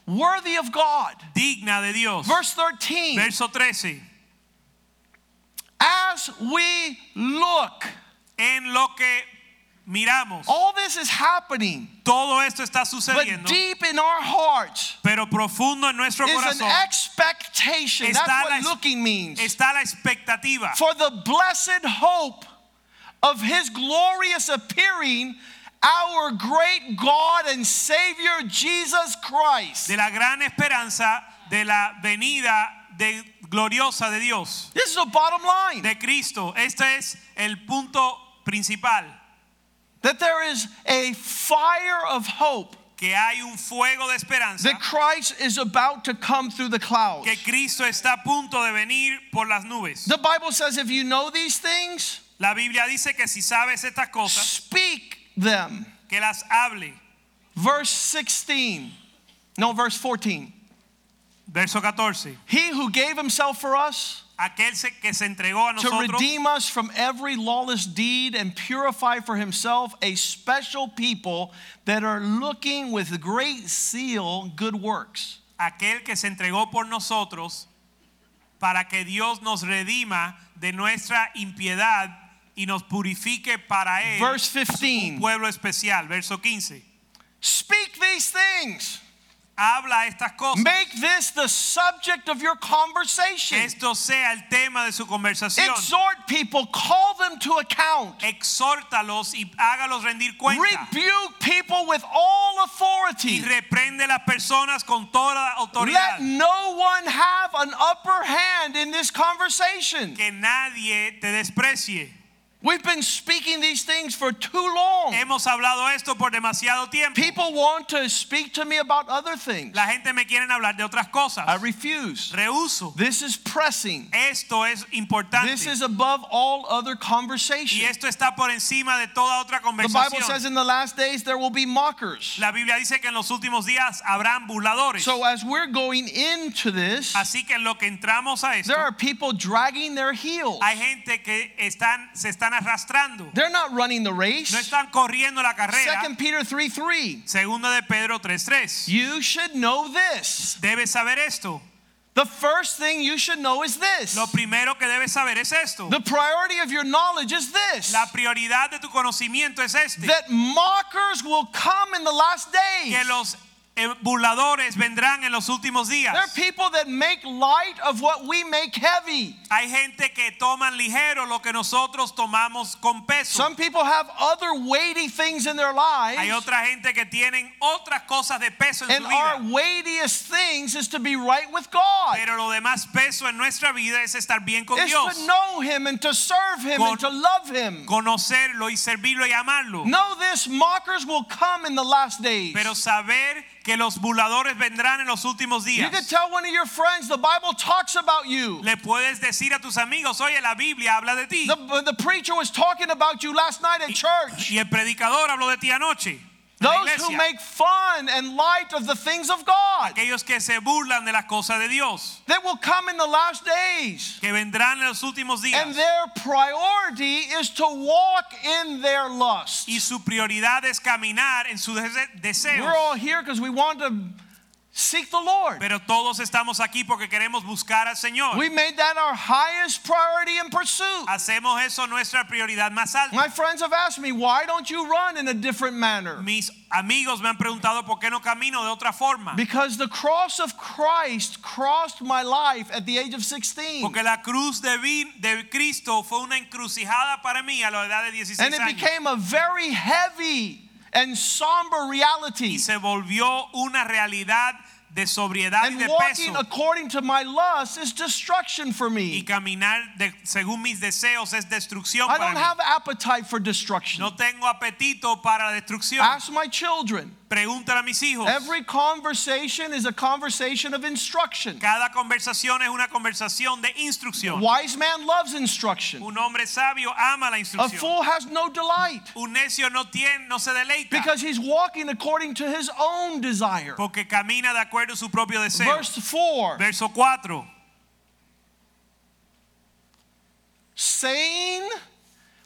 worthy of God. digna de Dios. Verse 13 Verso 13. As we look, En lo que miramos, all this is happening, todo esto está sucediendo. but deep in our hearts pero profundo en nuestro is an corazón expectation. That's Está what la- looking means. está la expectativa For the blessed hope of his glorious appearing, our great God and Savior Jesus Christ. de la gran esperanza de la venida de gloriosa de Dios, This is a bottom line. de Cristo. Este es el punto principal, That there is a fire of hope que hay un fuego de esperanza, that Christ is about to come through the clouds. que Cristo está a punto de venir por las nubes. The Bible says if you know these things, La Biblia dice que si sabes estas cosas, speak them. que las hable. Verse 16. No, verse 14. Verso 14. He who gave himself for us Aquel se- que se entregó a to redeem us from every lawless deed and purify for himself a special people that are looking with great zeal good works. aquel que se entregó por nosotros para que Dios nos redima de nuestra impiedad y nos purifique para él Verse un 15. pueblo especial verso 15 Speak these things. habla estas cosas Make this the subject of your conversation. esto sea el tema de su conversación Exhort people, call them to account. exhórtalos y hágalos rendir cuenta Rebuke people with all authority. y reprende las personas con toda autoridad. Let no one have an upper hand in this conversation. que nadie te desprecie We've been speaking these things for too long. Hemos hablado esto por demasiado tiempo. People want to speak to me about other things. La gente me quiere hablar de otras cosas. I refuse. Rehuso. This is pressing. Esto es importante. This is above all other y esto está por encima de toda otra conversación. The Bible says in the last days there will be mockers. La Biblia dice que en los últimos días habrán burladores. So as we're going into this, Así que lo que entramos a esto, there are people dragging their heels. hay gente que están, se están arrastrando. They're not running the race. No están corriendo la carrera. Second Peter 3 3. Segundo de Pedro 3:3. You should know this. Debes saber esto. The first thing you should know is this. Lo primero que debes saber es esto. The priority of your knowledge is this. La prioridad de tu conocimiento es este. That mockers will come in the last days. Que los Eh, burladores vendrán en los últimos días. There are people that make light of what we make heavy. Hay gente que toman ligero lo que nosotros tomamos con peso. Some people have other weighty things in their lives. Hay otra gente que tienen otras cosas de peso en And su our vida. weightiest things is to be right with God. Pero lo demás peso en nuestra vida es estar bien con It's Dios. to know Him and to serve Him Con- and to love Him. Conocerlo y servirlo y amarlo. Know this mockers will come in the last days. Pero saber que los burladores vendrán en los últimos You días. can tell one of your friends the Bible talks about you. Le puedes decir a tus amigos, oye, la Biblia habla de ti. The, the preacher was talking about you last night at church. Y el predicador habló de ti anoche. La Those who make fun and light of the things of God. Aquellos que se burlan de las cosas de Dios. They will come in the last days. Que vendrán en los últimos días. And their priority is to walk in their lust. y su prioridad es caminar en sus dese- deseos. We're all here because we want to seek the Lord. Pero todos estamos aquí porque queremos buscar al Señor. We made that our highest priority and pursuit. Hacemos eso nuestra prioridad más alta. My friends have asked me, why don't you run in a different manner? Mis amigos me han preguntado por qué no camino de otra forma. Because the cross of Christ crossed my life at the age of 16. Porque la cruz de, de Cristo fue una encrucijada para mí a la edad de 16 And it años. became a very heavy and somber reality. Y se volvió una realidad de sobriedad y And de walking peso. according to my lust is destruction for me. Y caminar de- según mis deseos es destrucción I para don't mí. have appetite for destruction. No tengo apetito para la destrucción. Ask my children. Pregúntale a mis hijos. Every conversation is a conversation of instruction. Cada conversación es una conversación de instrucción. Wise man loves instruction. Un hombre sabio ama la instrucción. A fool has no delight Un necio no tiene, no se deleita because he's walking according to his own desire. porque camina de acuerdo a su propio deseo. Verse 4 Verso 4. saying,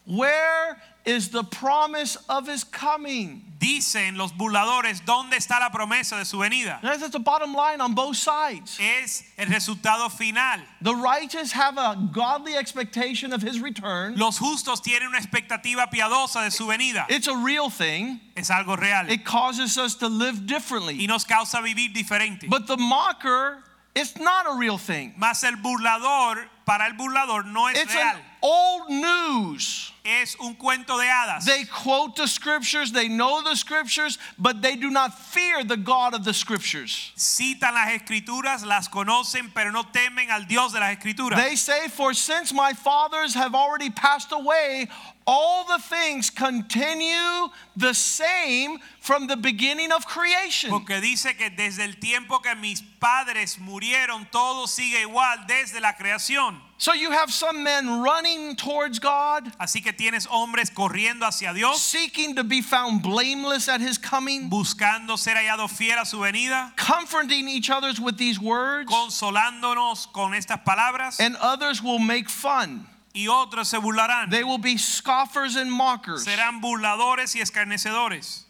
Where is the promise of his coming? Dicen los burladores, ¿dónde está la promesa de su venida? That's the bottom line on both sides. Es el resultado final. The righteous have a godly expectation of his return. Los justos tienen una expectativa piadosa de su venida. It's a real thing. Es algo real. It causes us to live differently. Y nos causa vivir diferente. But the mocker, it's not a real thing. Mas el burlador, para el burlador no es It's real. an old news. Es un cuento de hadas. They quote the scriptures, they know the scriptures, but they do not fear the God of the scriptures. Citan las escrituras, las conocen, pero no temen al Dios de las escrituras. They say, For since my fathers have already passed away, all the things continue the same from the beginning of creation. Porque dice que desde el tiempo que mis padres murieron, todo sigue igual desde la creación. So you have some men running towards God, Así que tienes hombres corriendo hacia Dios, seeking to be found blameless at his coming, buscando ser hallado fiel a su venida, comforting each other's with these words, consolándonos con estas palabras, and others will make fun. Y otros se burlarán. They will be scoffers and mockers. Serán burladores y escarnecedores.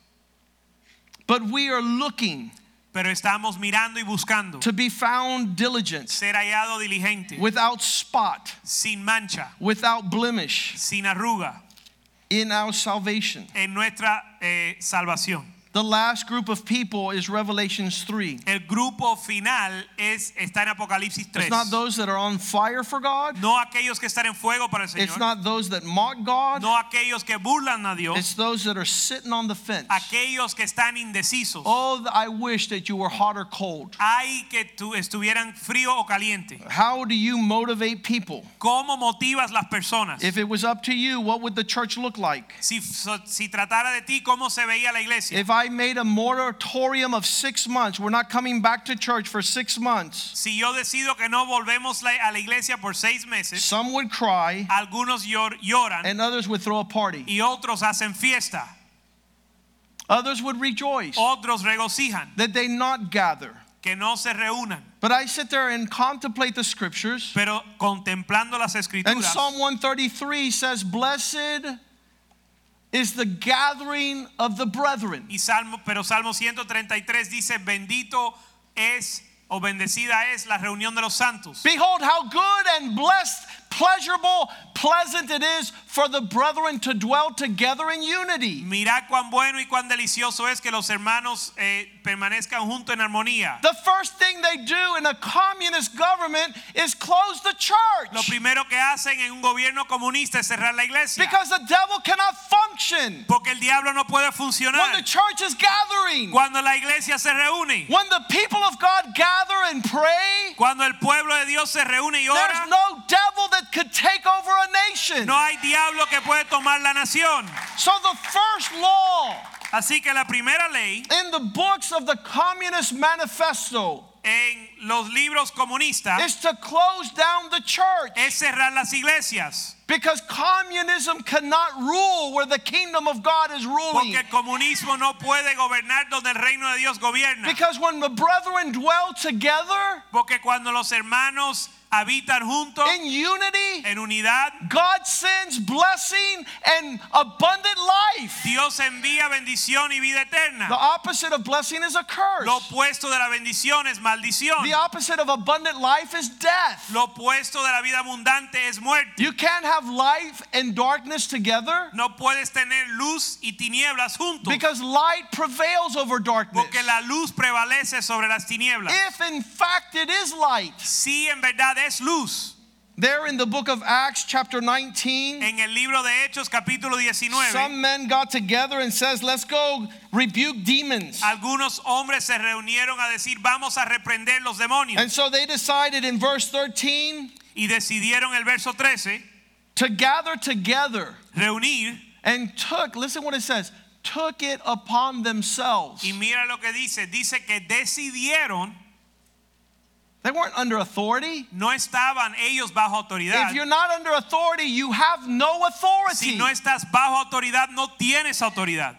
But we are looking Pero estamos mirando y buscando to be found diligent, ser hallado diligente, without spot, sin mancha, without blemish sin arruga, in our salvation. en nuestra eh, salvación. The last group of people is Revelations 3. El grupo final es, está en Apocalipsis 3. It's not those that are on fire for God. No aquellos que están en fuego para el Señor. It's not those that mock God. No aquellos que burlan a Dios. It's those that are sitting on the fence. Aquellos que están indecisos. Oh, I wish that you were hot or cold. Hay que tu- estuvieran frío o caliente. How do you motivate people? ¿Cómo motivas las personas? If it was up to you, what would the church look like? Si, si tratara de ti, ¿cómo se veía la iglesia? If I made a moratorium of six months, we're not coming back to church for six months, Si yo decido que no volvemos a la iglesia por seis meses, some would cry algunos llor- lloran and others would throw a party. y otros hacen fiesta. Others would rejoice Otros regocijan that they not gather. que no se reúnan. But I sit there and contemplate the scriptures. Pero contemplando las And Psalm 133 says, Blessed is the gathering of the brethren. y Salmo, pero Salmo 133 dice, bendito es o bendecida es la reunión de los santos. Behold, how good and blessed, pleasurable, pleasant it is for the brethren to dwell together in unity. Mirad cuán bueno y cuán delicioso es que los hermanos eh, permanezcan juntos en armonía. The first thing they do in a communist government is close the church. Lo primero que hacen en un gobierno comunista es cerrar la iglesia. because the devil cannot function Porque el diablo no puede funcionar. when the church is gathering. cuando la iglesia se reúne. When the people of God gather and pray, Cuando el pueblo de Dios se reúne y ora. there's no devil that could take over a nation. no hay diablo que puede tomar la nación. So the first law Así que la primera ley in the books of the Communist Manifesto en los libros comunistas is to close down the church es cerrar las iglesias. because communism cannot rule where the kingdom of God is ruling. Porque el comunismo no puede gobernar donde el reino de Dios gobierna. Because when the brethren dwell together Porque cuando los hermanos habitan juntos in unity, en unidad, God sends blessing and abundant life. Dios envía bendición y vida eterna. The opposite of blessing is a curse. Lo opuesto de la bendición es maldición. The opposite of abundant life is death. Lo opuesto de la vida abundante es muerte. You can't have life and darkness together No puedes tener luz y tinieblas juntos. because light prevails over darkness. Porque la luz prevalece sobre las tinieblas. If in fact it is light, Sí, en verdad es luz. There in the book of Acts chapter 19, En el libro de Hechos capítulo 19, some men got together and says, "Let's go rebuke demons." algunos hombres se reunieron a decir, vamos a reprender los demonios. And so they decided in verse 13 Y decidieron el verso 13 to gather together reunir and took, listen what it says, took it upon themselves. y mira lo que dice, dice que decidieron, They weren't under authority. no estaban ellos bajo autoridad. If you're not under authority, you have no authority. Si no estás bajo autoridad, no tienes autoridad.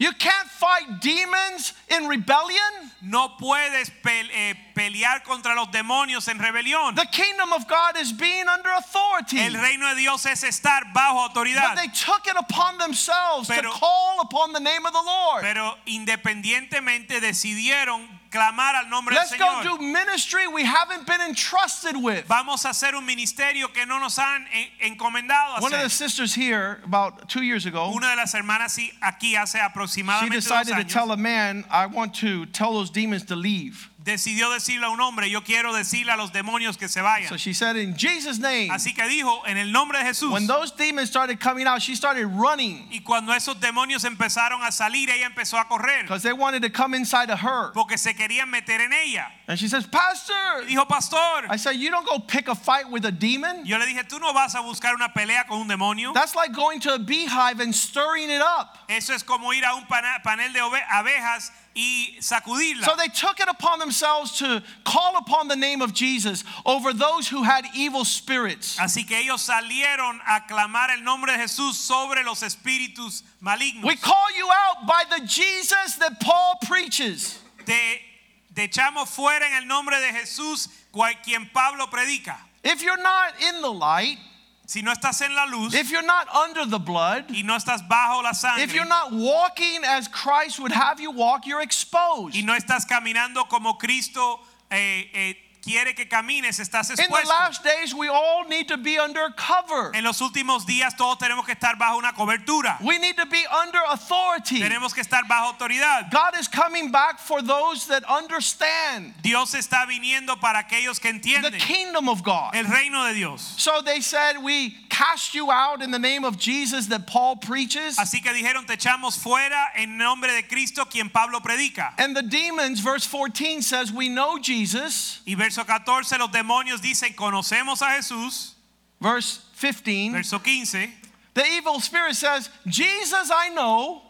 You can't fight demons in rebellion. No puedes eh, pelear contra los demonios en rebelión. The kingdom of God is being under authority. El reino de Dios es estar bajo autoridad. But they took it upon themselves Pero- to call upon the name of the Lord. Pero independientemente decidieron clamar al nombre Let's del go do ministry we haven't been entrusted with. Vamos a hacer un ministerio que no nos han eh, encomendado a One of the hacer. sisters here, about two years ago, Una de las hermanas aquí hace aproximadamente dos decided to tell a man, I want to tell those demons to leave. Decidió decirle a un hombre, yo quiero decirle a los demonios que se vayan. So she said, In Jesus' name. Así que dijo, en el nombre de Jesús. When those demons started coming out, she started running Y cuando esos demonios empezaron a salir, ella empezó a correr because they wanted to come inside of her. porque se querían meter en ella. And she says, Pastor, Y dijo, pastor, I said, You don't go pick a fight with a demon. yo le dije, tú no vas a buscar una pelea con un demonio. That's like going to a beehive and stirring it up. Eso es como ir a un panel de abejas y sacudirla. So they took it upon themselves to call upon the name of Jesus over those who had evil spirits. Así que ellos salieron a clamar el nombre de Jesús sobre los espíritus malignos. We call you out by the Jesus that Paul preaches. Te, te echamos fuera en el nombre de Jesús, cual- quien Pablo predica. If you're not in the light, Si no estás en la luz if you're not under the blood, y no estás bajo la if you're not walking as Christ would have you walk, you're exposed. y no estás caminando como Cristo eh, eh, quiere que camines, estás In the last days, we all need to be under cover. En los últimos días todos tenemos que estar bajo una cobertura. We need to be under authority. Tenemos que estar bajo autoridad. God is coming back for those that understand Dios está viniendo para aquellos que entienden. the kingdom of God. el reino de Dios. So they said, We cast you out in the name of Jesus that Paul preaches. Así que dijeron, te echamos fuera en nombre de Cristo quien Pablo predica. And the demons, verse 14 says, We know Jesus. Y verso 14, los demonios dicen, conocemos a Jesús. Verse 15, Verso 15, the evil spirit says, Jesus I know.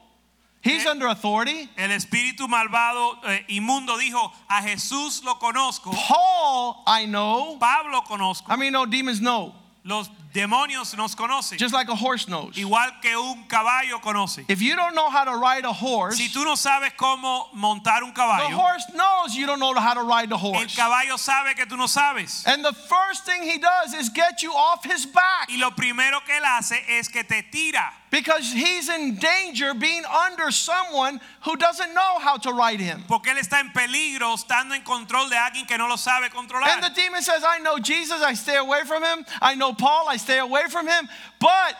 He's Eh. under authority. el espíritu malvado eh, inmundo dijo, a Jesús lo conozco, Paul I know. Pablo conozco. I mean, no, demons know, Los demonios nos conocen, just like a horse knows. igual que un caballo conoce. If you don't know how to ride a horse, Si tú no sabes cómo montar un caballo, the horse knows you don't know how to ride the el caballo sabe que tú no sabes. And the first thing he does is get you off his back Y lo primero que él hace es que te tira, because he's in danger being under someone who doesn't know how to ride him. porque él está en peligro estando en control de alguien que no lo sabe controlar. And the demon says, I know Jesus, I stay away from him. I know Paul, I stay away from him. But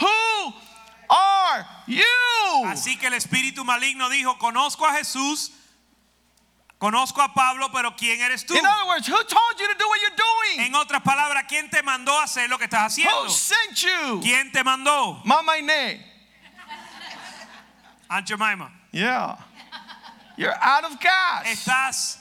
who are you? Así que el espíritu maligno dijo, conozco a Jesús, conozco a Pablo, pero ¿quién eres tú? In other words, who told you to do what you're doing? En otras palabras, ¿quién te mandó a hacer lo que estás haciendo? Who sent you? ¿Quién te mandó? Mama ne. Aunt Jemima. Yeah. You're out of gas. Estás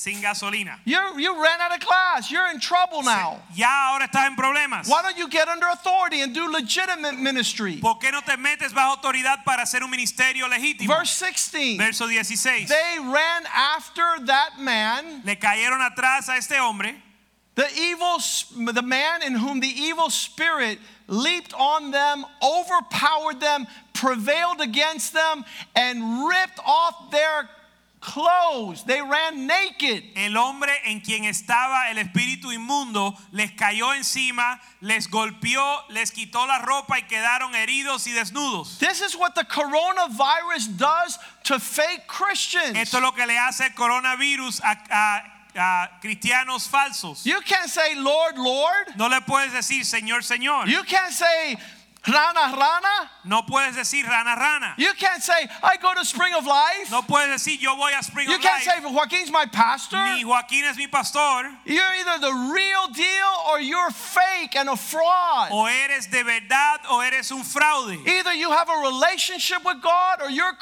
sin gasolina. You you ran out of class. You're in trouble now. Ya ahora estás en problemas. Why don't you get under authority and do legitimate ministry? ¿Por qué no te metes bajo autoridad para hacer un ministerio legítimo? Verse 16. Verso 16. They ran after that man, Le cayeron atrás a este hombre. the evil the man in whom the evil spirit leaped on them, overpowered them, prevailed against them and ripped off their clothes. They ran naked. El hombre en quien estaba el espíritu inmundo les cayó encima, les golpeó, les quitó la ropa y quedaron heridos y desnudos. This is what the coronavirus does to fake Christians. Esto es lo que le hace el coronavirus a, a- a cristianos falsos. You can't say, Lord, Lord. No le puedes decir Señor, Señor. You can't say, Rana, Rana. No puedes decir rana, rana. You can't say, I go to Spring of Life. No puedes decir yo voy a Spring You of can't say, Joaquin's my pastor. Ni Joaquín es mi pastor. You're either the real deal or you're fake and a fraud. O eres de verdad o eres un fraude. Either you have a relationship with God or your,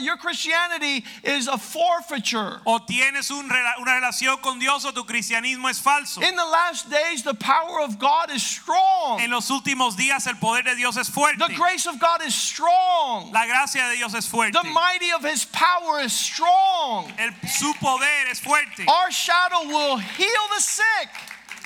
your Christianity is a forfeiture. O tienes un una relación con Dios o tu cristianismo es falso. In the last days, the power of God is strong. En los últimos días el poder de Dios es fuerte. The grace of God is strong. La gracia de Dios es fuerte. The mighty of his power is strong. El, su poder es fuerte. Our shadow will heal the sick.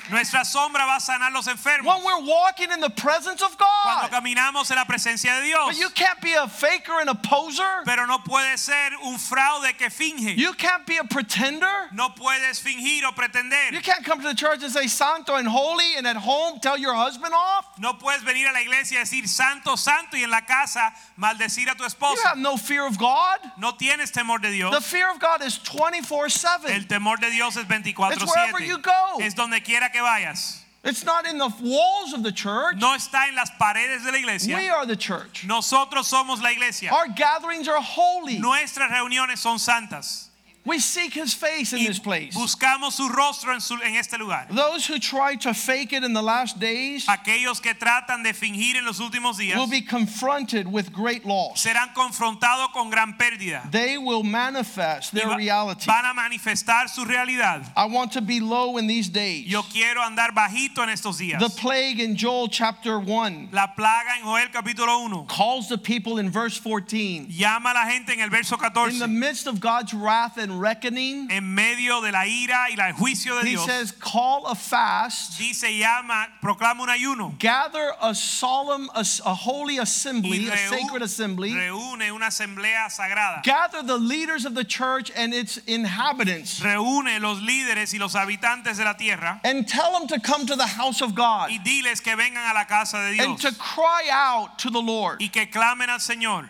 Nuestra sombra va a sanar los enfermos. When we're walking in the presence of God. Cuando caminamos en la presencia de Dios. But you can't be a faker and a poser. Pero no puedes ser un fraude que finge. You can't be a pretender. No puedes fingir o pretender. You can't come to the church and say santo and holy and at home tell your husband off. No puedes venir a la iglesia y decir santo, santo y en la casa maldecir a tu You have no fear of God. No tienes temor de Dios. The fear of God is 24/7. El temor de Dios es 24/7. It's wherever you go. Es donde quiera que vayas. It's not in the walls of the church. No está en las paredes de la iglesia. We are the church. Nosotros somos la iglesia. Our gatherings are holy. Nuestras reuniones son santas. We seek his face in Y this place. buscamos su rostro en, su- en este lugar. Those who try to fake it in the last days Aquellos que tratan de fingir en los últimos días will be confronted with great loss. serán confrontados con gran pérdida. They will manifest their va- reality. van a manifestar su realidad. I want to be low in these days. Yo quiero andar bajito en estos días. The plague in Joel chapter 1 La plaga en Joel capítulo 1 calls the people in verse 14. llama a la gente en el verso In the midst of God's wrath and reckoning, en medio de la ira y el juicio de he Dios. says, Call a fast, Dice, llama, proclama un ayuno gather a solemn, a, a holy assembly, a sacred assembly. reúne una asamblea sagrada. Gather the leaders of the church and its inhabitants Reúne los líderes y los habitantes de la tierra and tell them to come to the house of God y diles que vengan a la casa de Dios. and to cry out to the Lord. y que clamen al Señor.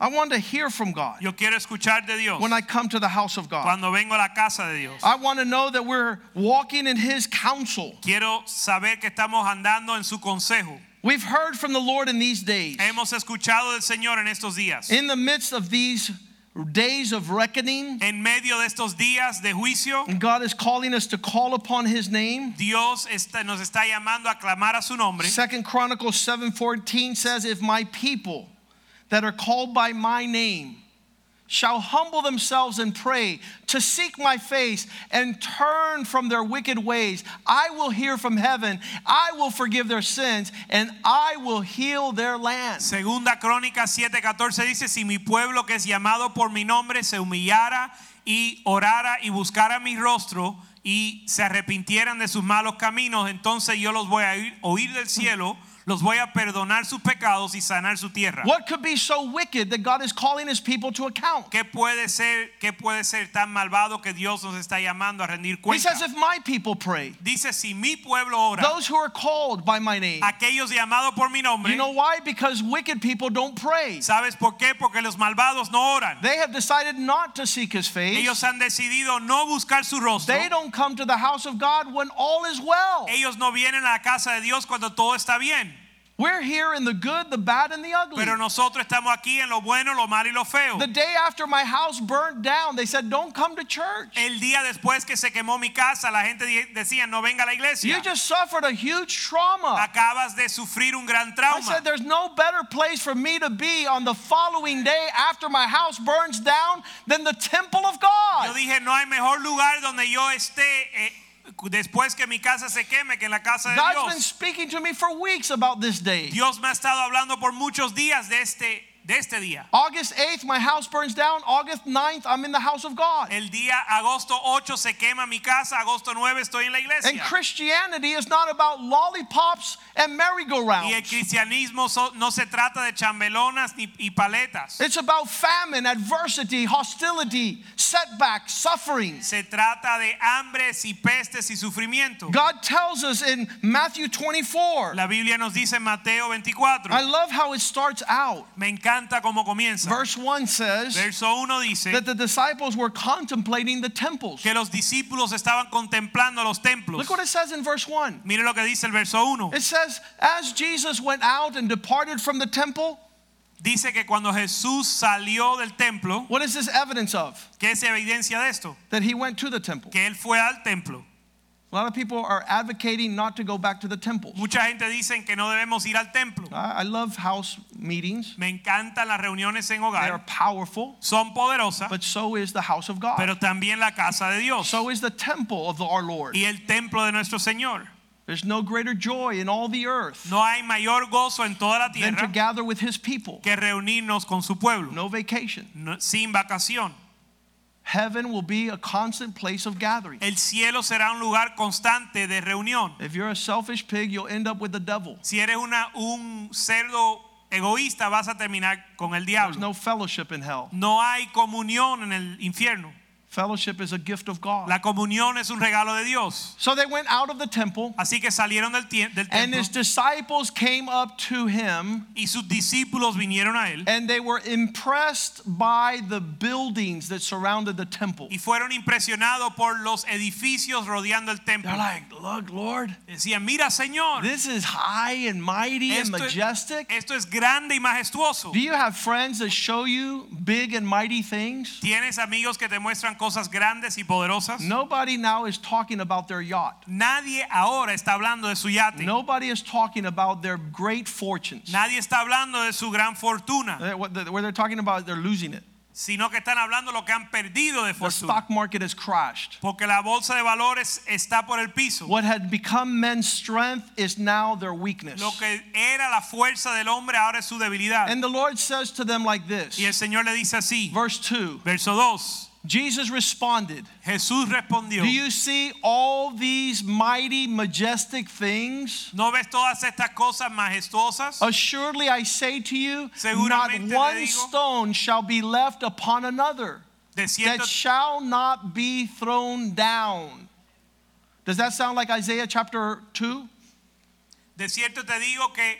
I want to hear from God Yo quiero escuchar de Dios when I come to the house of God. cuando vengo a la casa de Dios. I want to know that we're walking in His counsel. Quiero saber que estamos andando en su consejo. We've heard from the Lord in these days. Hemos escuchado del Señor en estos días. In the midst of these days of reckoning, En medio de estos días de juicio, God is calling us to call upon His name. Dios está- nos está llamando a clamar a su nombre. Second Chronicles 7:14 says, "If my people that are called by my name shall humble themselves and pray to seek my face and turn from their wicked ways, I will hear from heaven, I will forgive their sins, and I will heal their land." Segunda Crónica 7:14 dice, si mi pueblo que es llamado por mi nombre se humillara y orara y buscara mi rostro y se arrepintieran de sus malos caminos, entonces yo los voy a oír, oír del cielo, los voy a perdonar sus pecados y sanar su tierra. What could be so wicked that God is calling his people to account? ¿Qué puede ser, qué puede ser tan malvado que Dios nos está llamando a rendir He cuenta? says, "If my people pray, Dice, si mi pueblo ora, those who are called by my name." aquellos llamados por mi nombre, You know why? Because wicked people don't pray. ¿sabes por qué? Porque los malvados no oran. They have decided not to seek his face. Ellos han decidido no buscar su rostro. They don't come to the house of God when all is well. Ellos no vienen a la casa de Dios cuando todo está bien. We're here in the good, the bad, and the ugly. Pero nosotros estamos aquí en lo bueno, lo malo y lo feo. The day after my house burned down, they said, Don't come to church. El día después que se quemó mi casa, la gente decía, no venga a la iglesia. You just suffered a huge trauma. Acabas de sufrir un gran trauma. I said, There's no better place for me to be on the following day after my house burns down than the temple of God." Yo dije, no hay mejor lugar donde yo esté eh, después que mi casa se queme que en la casa de God's been speaking to me for weeks about this day. Dios me ha estado hablando por muchos días de este, de este día. August 8th, my house burns down. August 9th, I'm in the house of God. El día agosto 8 se quema mi casa, agosto 9 estoy en la iglesia. And. Christianity is not about lollipops and merry-go-rounds. Y el cristianismo no se trata de chambelonas ni, y paletas. It's about famine, adversity, hostility, setbacks, suffering. Se trata de hambres y pestes y sufrimiento. God tells us in Matthew 24. La Biblia nos dice en Mateo 24. I love how it starts out. Me encanta cómo comienza. Verse 1 says Verso 1 dice that the disciples were contemplating the temples. que los discípulos estaban contemplando los templos. Look what it says in verse 1. Mire lo que dice el verso 1. It says, As Jesus went out and departed from the temple, Dice que cuando Jesús salió del templo, what is this evidence of? ¿qué es evidencia de esto? That he went to the temple. Que él fue al templo. A lot of people are advocating not to go back to the temples. Mucha gente dicen que no debemos ir al templo. I I love house meetings. Me encantan las reuniones en hogar. They are powerful, Son poderosas, but so is the house of God. pero también la casa de Dios So is the temple of the, our Lord. y el templo de nuestro Señor. There's no greater joy in all the earth No hay mayor gozo en toda la tierra than to gather with his people. que reunirnos con su pueblo, No vacation. no- sin vacación. Heaven will be a constant place of gathering. El cielo será un lugar constante de reunión. If you're a selfish pig, you'll end up with the devil. Si eres una, un cerdo egoísta, vas a terminar con el diablo. There's no fellowship in hell. No hay comunión en el infierno. Fellowship is a gift of God. La comunión es un regalo de Dios. So they went out of the temple, Así que salieron del, del and his disciples came up to him, y sus discípulos vinieron a él and they were impressed by the buildings that surrounded the temple. y fueron impresionados por los edificios rodeando el templo. They're like, Look, Lord, Decían, mira Señor, this is high and mighty and esto es, majestic. esto es grande y majestuoso. Do you have friends that show you big and mighty things? ¿Tienes amigos que te muestran cosas grandes y poderosas? Nobody now is talking about their yacht. Nadie ahora está hablando de su yate. Nobody is talking about their great fortunes. Nadie está hablando de su gran fortuna, Where they're talking about they're losing it. sino que están hablando lo que han perdido de fortuna. The stock market has crashed. Porque la bolsa de valores está por el piso. What had become men's strength is now their weakness. Lo que era la fuerza del hombre ahora es su debilidad. And the Lord says to them like this. Y el Señor le dice así, Verse 2 verso 2, Jesus responded, Jesús respondió, Do you see all these mighty, majestic things? ¿no ves todas estas cosas majestuosas? Assuredly, I say to you, not one digo- stone shall be left upon another cierto, that shall not be thrown down. Does that sound like Isaiah chapter 2? de cierto te digo que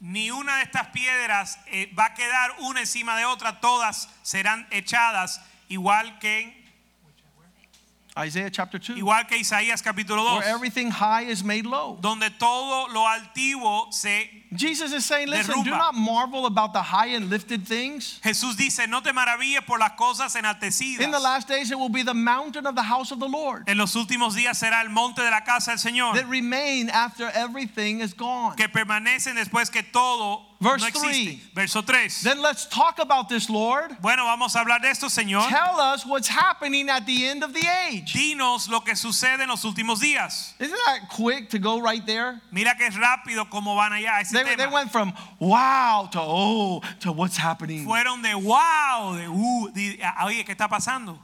Ni una de estas piedras eh, va a quedar una encima de otra, todas serán echadas igual que Isaiah chapter 2. igual que Isaías capítulo 2, Where everything high is made low. donde todo lo altivo se Jesus is saying, listen, do not marvel about the high and lifted things. Jesús dice, no te maravilles por las cosas In the last days, it will be the mountain of the house of the Lord En los últimos días será el monte de la casa del Señor, that remain after everything is gone. que permanecen después que todo Verse no existe. three. Verso 3. Then let's talk about this, Lord. Bueno, vamos a hablar de esto, Señor. Tell us what's happening at the end of the age. Dinos lo que sucede en los últimos días. Isn't that quick to go right there? Mira que rápido como van allá ese They, they went from wow to oh to what's happening. Fueron de wow, de uh, de- oye, ¿qué está pasando?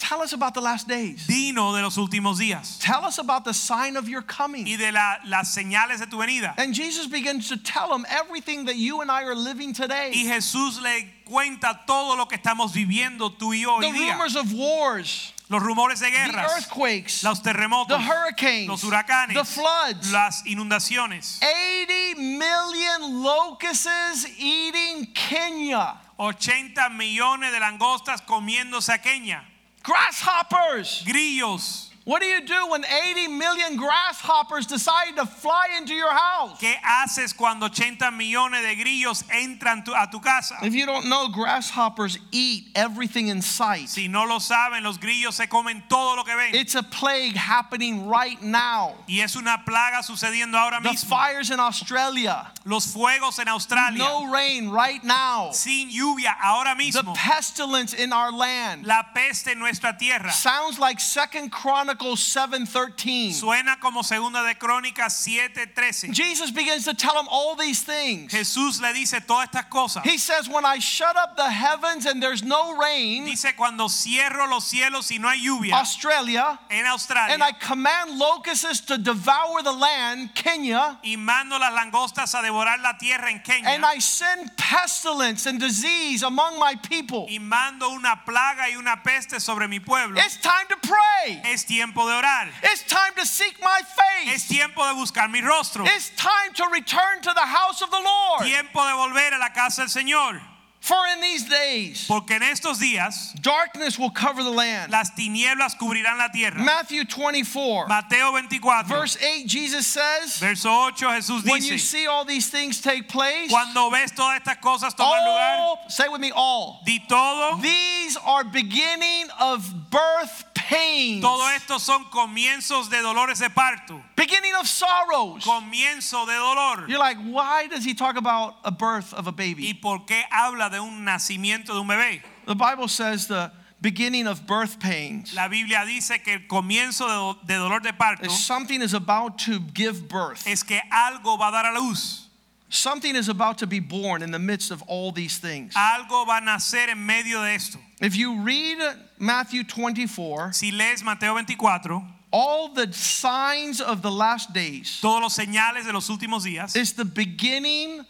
Tell us about the last days. Dino de los últimos días Tell us about the sign of your coming. y de la- las señales de tu venida. And Jesus begins to tell them everything that you and I are living today. Y. Jesús le cuenta todo lo que estamos viviendo tú y yo hoy The día. rumors of wars, Los rumores de guerras, the earthquakes, los terremotos, the hurricanes, los huracanes, the floods. las inundaciones. 80 million locusts eating Kenya. 80 millones de langostas comiéndose a Kenia. Grasshoppers. Grillos. What do you do when 80 million grasshoppers decide to fly into your house? ¿Qué haces cuando 80 millones de grillos entran tu- a tu casa? If you don't know, grasshoppers eat everything in sight. Si no lo saben, los grillos se comen todo lo que ven. It's a plague happening right now. Y es una plaga sucediendo ahora The mismo. fires in Australia, Los fuegos en Australia. no rain right now. Sin lluvia ahora mismo. The pestilence in our land La peste en nuestra tierra. sounds like Second Chronicles 7:13. Suena como segunda de Crónicas 7:13. Jesus begins to tell him all these things. Jesús le dice todas estas cosas. He says, When I shut up the heavens and there's no rain, Dice cuando cierro los cielos y no hay lluvia Australia, en Australia. and I command locusts to devour the land, Kenya, y mando las langostas a devorar la tierra en Kenia and I send pestilence and disease among my people. y mando una plaga y una peste sobre mi pueblo. It's time to pray. Es tiempo de orar. It's time to seek my Es face. tiempo de buscar mi rostro. It's time to return to the house of the Lord. Tiempo de volver a la casa del Señor. For in these days, Porque en estos días darkness will cover the land. las tinieblas cubrirán la tierra. Matthew 24, Mateo 24, verse 8, Jesus says, verso 8, Jesús When you see all these things take place, cuando ves todas estas cosas tomar lugar, all, say with me, all. di todo, These are beginning of birth pains, todo esto son comienzos de dolores de parto, beginning of sorrows. comienzo de dolor. You're like, why does he talk about a birth of a ¿Y baby? por qué habla de un nacimiento de un bebé? The Bible says the beginning of birth pains La Biblia dice que el comienzo de, de dolor de parto is something is about to give birth. es que algo va a dar a luz, Something is about to be born in the midst of all these things. algo va a nacer en medio de esto. If you read Matthew 24, Si lees Mateo 24, all the signs of the last days todos los señales de los últimos días is the beginning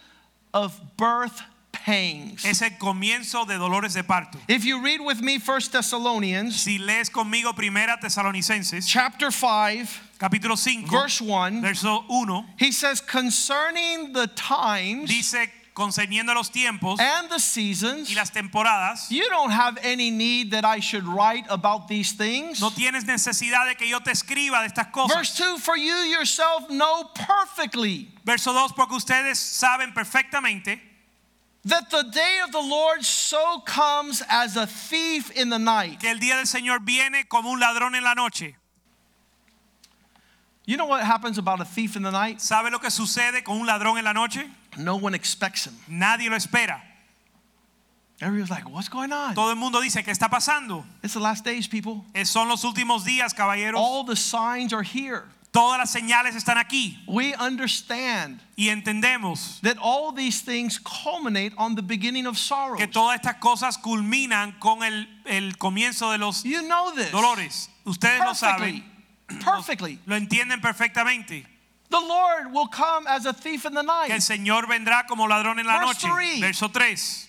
of birth es el comienzo de dolores de parto. If you read with me 1 Thessalonians Si lees conmigo Primera Tesalonicenses, chapter 5, capítulo 5, verse 1, verso 1, he says, concerning the times dice concerniendo los tiempos and the seasons, y las temporadas, you don't have any need that I should write about these things. no tienes necesidad de que yo te escriba de estas Verse 2 For you yourself know perfectly Verso 2, porque ustedes saben perfectamente that the day of the Lord so comes as a thief in the night. que el día del Señor viene como un ladrón en la noche. You know what happens about a thief in the night? ¿Sabe lo que sucede con un ladrón en la noche? No one expects him. Nadie lo espera. Everyone's like, What's going on? Todo el mundo dice, ¿qué está pasando? It's the last days, people. Eh, Son los últimos días, caballeros. All the signs are here. Todas las señales están aquí We understand y entendemos that all these things culminate on the beginning of sorrow. que todas estas cosas culminan con el, el comienzo de los You know this. dolores. Ustedes lo saben, Perfectly. lo entienden perfectamente. The Lord will come as a thief in the Que el night. Señor vendrá como ladrón en la Verse noche. three. Verso 3.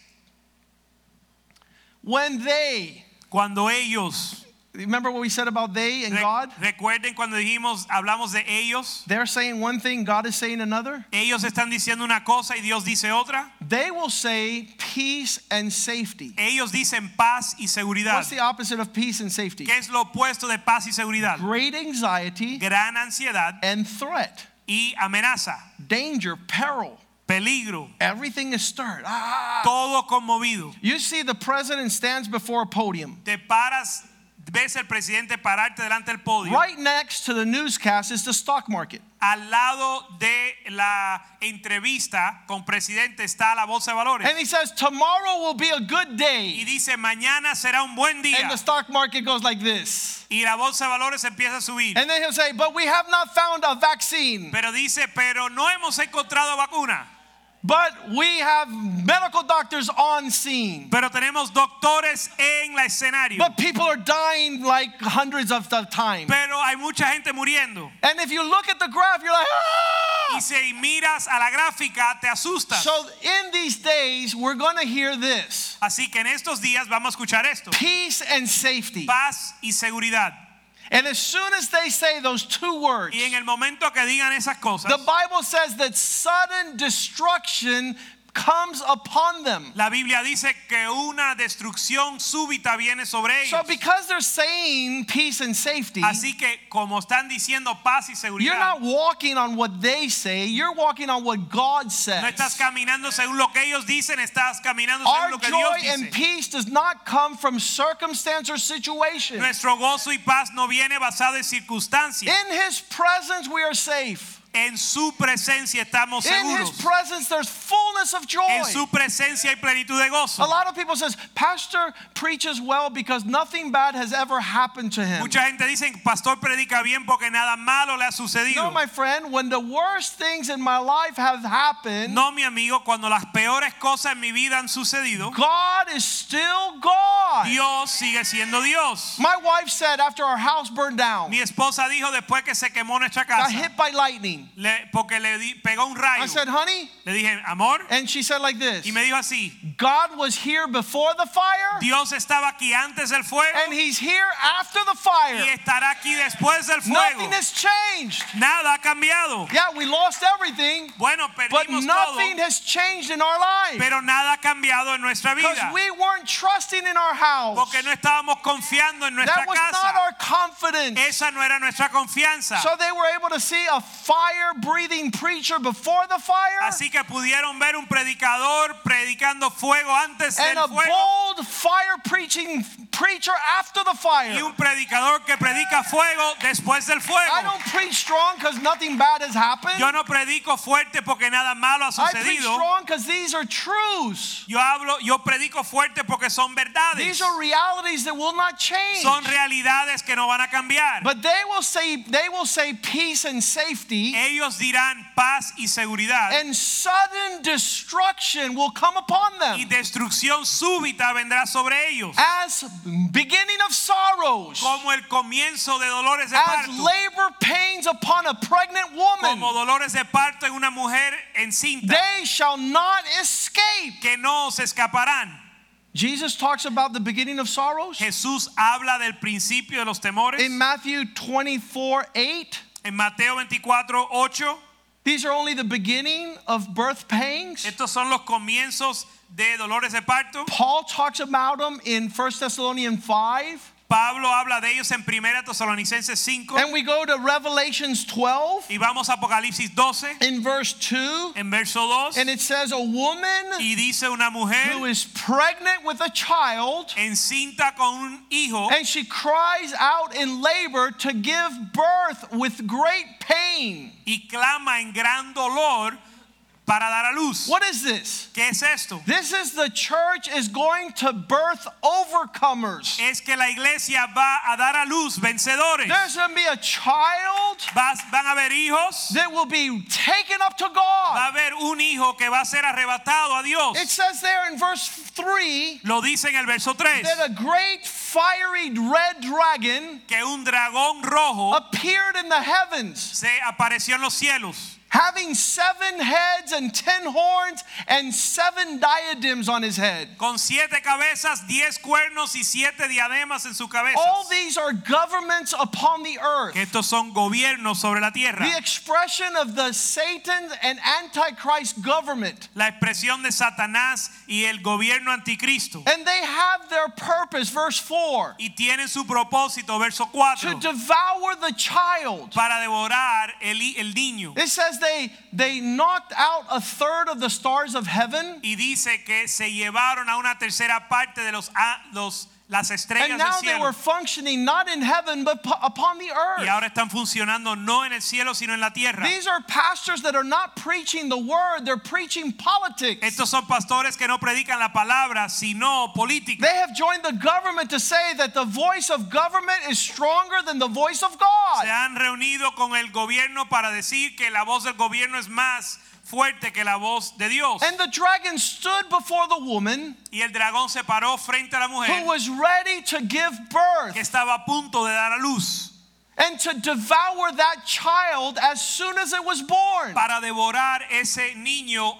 When they, Cuando ellos, Remember what we said about they and Re- God? Recuerden cuando dijimos, hablamos de ellos. They're saying one thing, God is saying another. Ellos están diciendo una cosa y Dios dice otra. They will say peace and safety. Ellos dicen paz y seguridad. What's the opposite of peace and safety? ¿Qué es lo opuesto de paz y seguridad? Great anxiety Gran ansiedad and threat, y amenaza, danger, peril. peligro, Everything is stirred. Ah. todo conmovido. You see, the president stands before a podium. Te paras, ves el presidente pararte delante del podio. Right next to the newscast is the stock market. Al lado de la entrevista con presidente está la bolsa de valores. And he says, Tomorrow will be a good day. Y dice, mañana será un buen día. And the stock market goes like this. Y la bolsa de valores empieza a subir. And then he'll say, But we have not found a vaccine. Pero dice, pero no hemos encontrado vacuna. But we have medical doctors on scene. Pero tenemos doctores en la escenario. But people are dying like hundreds of the time. Pero hay mucha gente muriendo. And if you look at the graph, you're like, ah! Y si miras a la gráfica, te asustas. So in these days, we're going to hear this Así que en estos días vamos a escuchar esto. peace and safety. Paz y seguridad. And as soon as they say those two words, Y en el momento que digan esas cosas, the Bible says that sudden destruction comes upon them. la Biblia dice que una destrucción súbita viene sobre ellos. So because they're saying peace and safety, Así que como están diciendo paz y seguridad, you're not walking on what they say, you're walking on what God says. no estás caminando según lo que ellos dicen, estás caminando según lo que Dios dice. Our joy and peace does not come from circumstance or situation. Nuestro gozo y paz no viene basado en circunstancias. In His presence, we are safe. En su presencia estamos In His seguros. presence, there's fullness of joy. En su presencia hay plenitud de A gozo. lot of people says, Pastor preaches well because nothing bad has ever happened to him. Mucha gente dice, pastor predica bien porque nada malo le ha sucedido. No, my friend, when the worst things in my life have happened, No, mi amigo, cuando las peores cosas en mi vida han sucedido, God is still God. Dios sigue siendo Dios. My wife said after our house burned down, Mi esposa dijo después que se quemó nuestra got casa, hit by lightning. Le- porque le di- pegó un I said, honey, Le dije, amor, and she said like this y me dijo así, God was here before the fire, Dios estaba aquí antes del fuego and He's here after the fire. y estará aquí después del fuego. Nothing has changed. Nada ha cambiado. Yeah, we lost everything, Bueno, but nothing todo, has changed in our life. pero nada ha cambiado en nuestra vida. Because we weren't trusting in our house. Porque no estábamos confiando en nuestra That was not our confidence. Esa no era nuestra confianza. So they were able to see a fire breathing preacher before the fire Así que pudieron ver un predicador predicando fuego antes and del a bold fire preaching preacher after the fire. y un predicador que predica fuego después del fuego. I don't preach strong because nothing bad has happened. Yo no predico fuerte porque nada malo ha sucedido. I preach strong because these are truths. Yo hablo, yo predico fuerte porque son verdades. These are realities that will not change. Son realidades que no van a cambiar. But they will say they will say peace and safety Ellos dirán paz y seguridad and sudden destruction will come upon y them destrucción súbita vendrá sobre ellos. as beginning of sorrows. Como el comienzo de dolores de as parto. labor pains upon a pregnant woman, Como dolores de parto en una mujer encinta. they shall not escape. Que no se escaparán. Jesus talks about the beginning of sorrows Jesús habla del principio de los temores. in Matthew 24 8. En Mateo 24, 8. These are only the beginning of birth pangs. Estos son los comienzos de dolores de parto. Paul talks about them in 1 Thessalonians 5. Pablo habla de ellos en 1 Tesalonicenses 5. And we go to Revelations 12 Y vamos a Apocalipsis 12, in verse 2. en verso 2. And it says, A woman Y dice una mujer is pregnant with a child encinta con un hijo And she cries out in labor to give birth with great pain. y clama en gran dolor para dar a luz. What is this? ¿Qué es esto? This is the church is going to birth overcomers. Es que la iglesia va a dar a luz vencedores. There's going to be a child Vas- van a haber hijos. that will be taken up to Va a God. haber un hijo que va a ser arrebatado a Dios. It says there in verse 3 Lo dice en el verso 3. that a great fiery red dragon Que un dragón rojo appeared in the heavens. se apareció en los cielos. Having seven heads and ten horns and seven diadems on his head. con siete cabezas, diez cuernos y siete diademas en su cabeza. All these are governments upon the earth. Que estos son gobiernos sobre la tierra. The expression of the Satan and Antichrist government. La expresión de Satanás y el gobierno anticristo. And they have their purpose, verse 4, Y tienen su propósito, verso to devour the child. para devorar el, el niño. It says they they knocked out a third of the stars of heaven. Y dice que se llevaron a una tercera parte de los, los las estrellas And now del now they cielo. were functioning not in heaven but po- upon the earth. Y ahora están funcionando no en el cielo, sino en la tierra. These are pastors that are not preaching the word, they're preaching politics. Estos son pastores que no predican la palabra, sino política. They have joined the government to say that the voice of government is stronger than the voice of God. Se han reunido con el gobierno para decir que la voz del gobierno es más fuerte que la voz de Dios. And the dragon stood before the woman Y el dragón se paró frente a la who was ready to give que birth estaba a punto de dar a luz and to devour that child as soon as it was born. para devorar ese niño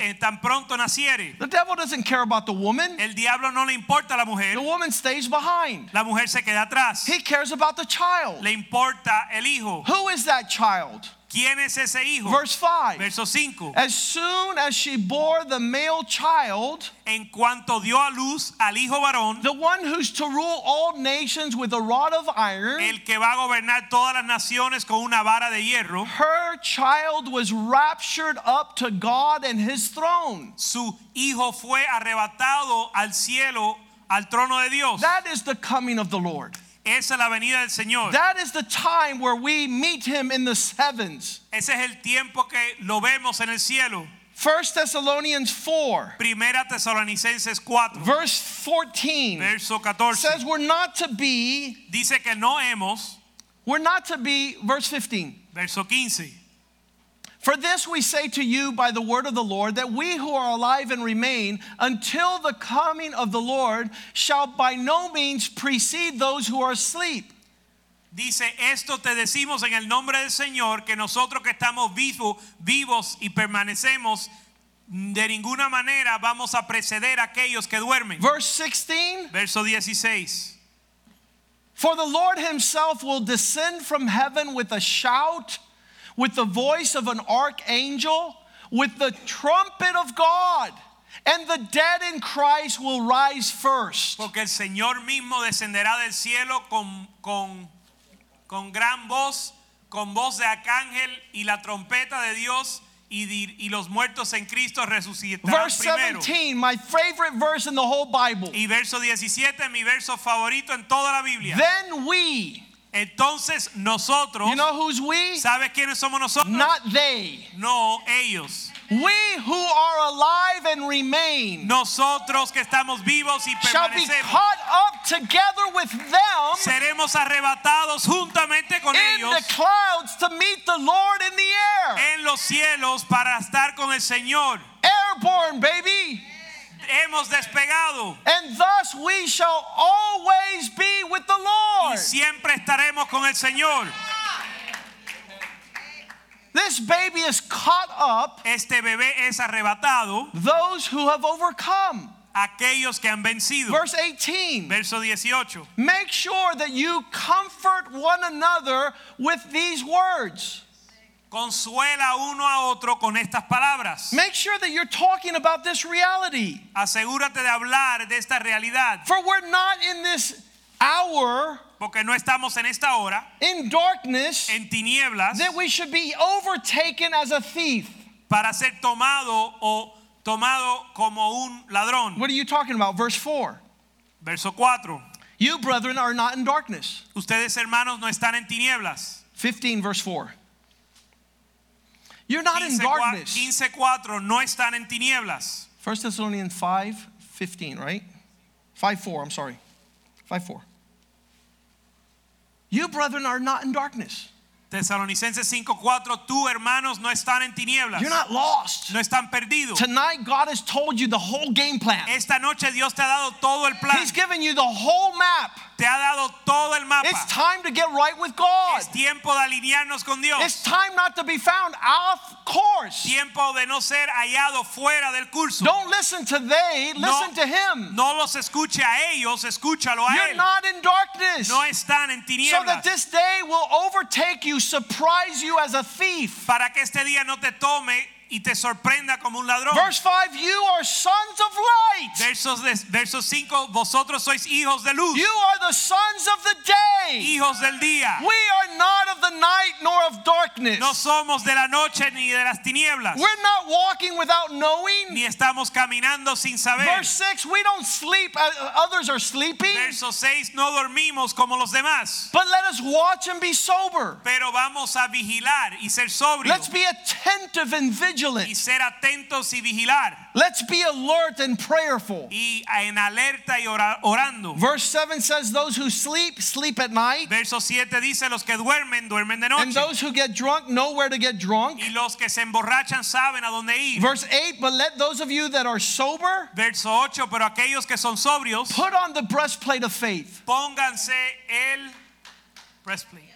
eh, tan pronto naciere. The devil doesn't care about the woman, El diablo no le importa la mujer, the woman stays behind. la mujer se queda atrás. He cares about the child. Le importa el hijo. Who is that child? ¿Quién es ese hijo? Verse 5. Verso 5. As soon as she bore the male child, En cuanto dio a luz al hijo varón, the one who's to rule all nations with a rod of iron, el que va a gobernar todas las naciones con una vara de hierro, her child was raptured up to God and his throne. su hijo fue arrebatado al cielo, al trono de Dios. That is the coming of the Lord. Esa es la venida del Señor. That is the time where we meet him in the heavens. Ese es el tiempo que lo vemos en el cielo. 1 Thessalonians 4, Primera Tesalonicenses 4, verse 14 verso 14. says we're not to be, Dice que no hemos, we're not to be, verse 15. verso 15. For this we say to you by the word of the Lord, that we who are alive and remain until the coming of the Lord shall by no means precede those who are asleep. Dice, esto te decimos en el nombre del Señor, que nosotros que estamos vivos, vivos y permanecemos, de ninguna manera vamos a preceder a aquellos que duermen. Verse 16 Verso 16. For the Lord himself will descend from heaven with a shout, with the voice of an archangel, with the trumpet of God, and the dead in Christ will rise first. Porque el Señor mismo descenderá del cielo con, con, con gran voz, con voz de arcángel y la trompeta de Dios, y, los muertos en Cristo resucitarán Verse primero. 17, my favorite verse in the whole Bible. Y verso 17, mi verso favorito en toda la Biblia. Then we, Entonces nosotros, you know who's we? ¿sabes quiénes somos nosotros? Not they. No ellos. We who are alive and remain Nosotros que estamos vivos y shall be caught up together with them Seremos arrebatados juntamente con in ellos the clouds to meet the Lord in the air. en los cielos para estar con el Señor. Airborne, baby. Hemos despegado And thus we shall always be with the y Lord. siempre estaremos con el Señor. This baby is caught up, Este bebé es arrebatado those who have overcome. aquellos que han vencido. Verse 18. Verso 18. Make sure that you comfort one another with these words. Consuela uno a otro con estas palabras. Make sure that you're talking about this reality. Asegúrate de hablar de esta realidad, For we're not in this hour porque no estamos en esta hora in darkness en tinieblas that we should be overtaken as a thief. para ser tomado o tomado como un ladrón. What are you talking about? Verse 4. Verso 4. You, brethren, are not in darkness. Ustedes hermanos no están en tinieblas. 15, verse 4. You're not in 15:4 darkness. 15:4 no están en tinieblas. 1 Thessalonians 5, 15, right? 5, 4, I'm sorry. 5, 4. You, brethren, are not in darkness. Tesalonicenses 5:4, tú hermanos no están en tinieblas, You're not lost. no están perdidos. Tonight, God has told you the whole game plan. Esta noche Dios te ha dado todo el plan, He's given you the whole map. Te ha dado todo el mapa. It's time to get right with God. Es tiempo de alinearnos con Dios. It's time not to be found off course. tiempo de no ser hallado fuera del curso. Don't listen to they, listen to Him. no los escuche a ellos, escúchalo a You're él. not in darkness. no están en So tinieblas. that this day will overtake you, surprise you as a thief. para que este día no te tome y te sorprenda como un ladrón. Verse 5 You are sons of light. Versos de, versos 5, vosotros sois hijos de luz, You are the sons of the day. hijos del día. We are not of the night nor of darkness. No somos de la noche ni de las tinieblas, We're not walking without knowing. ni estamos caminando sin saber. Verse 6 We don't sleep as others are sleeping, Verso 6, no dormimos como los demás, but let us watch and be sober. pero vamos a vigilar y ser sobrios Let's be attentive and y vigilant. ser atentos y vigilar Let's be alert and prayerful. y en alerta y ora- orando. Verse 7 says, Those who sleep, sleep at night. Verso 7 dice, los que duermen, duermen de And those who get drunk know where to get drunk. Y los que se emborrachan saben a dónde ir. Verse 8 But let those of you that are sober Verso 8, pero aquellos que son sobrios, put on the breastplate of faith. pónganse el breastplate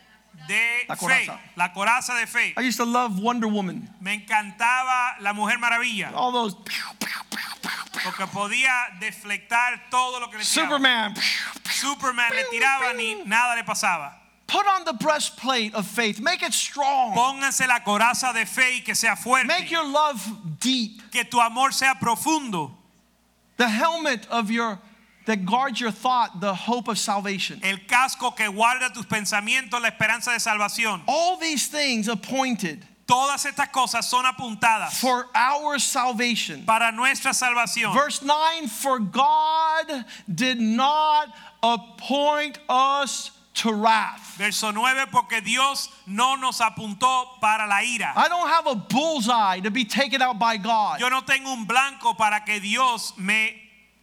de La fe, coraza. la coraza de fe. I used to love Wonder Woman. Me encantaba la Mujer Maravilla, All those porque podía deflectar todo lo que le tiraba. Superman. Superman le tiraba ni nada le pasaba. Put on the breastplate of faith. Make it strong. Pónganse la coraza de fe y que sea fuerte. Make your love deep. que tu amor sea profundo. The helmet of your that guards your thought, the hope of salvation. El casco que guarda tus pensamientos, la esperanza de salvación. All these things appointed Todas estas cosas son apuntadas for our salvation. para nuestra salvación. Verse 9 For God did not appoint us to wrath. Verso 9, porque Dios no nos apuntó para la ira. I don't have a bullseye to be taken out by God, Yo no tengo un blanco para que Dios me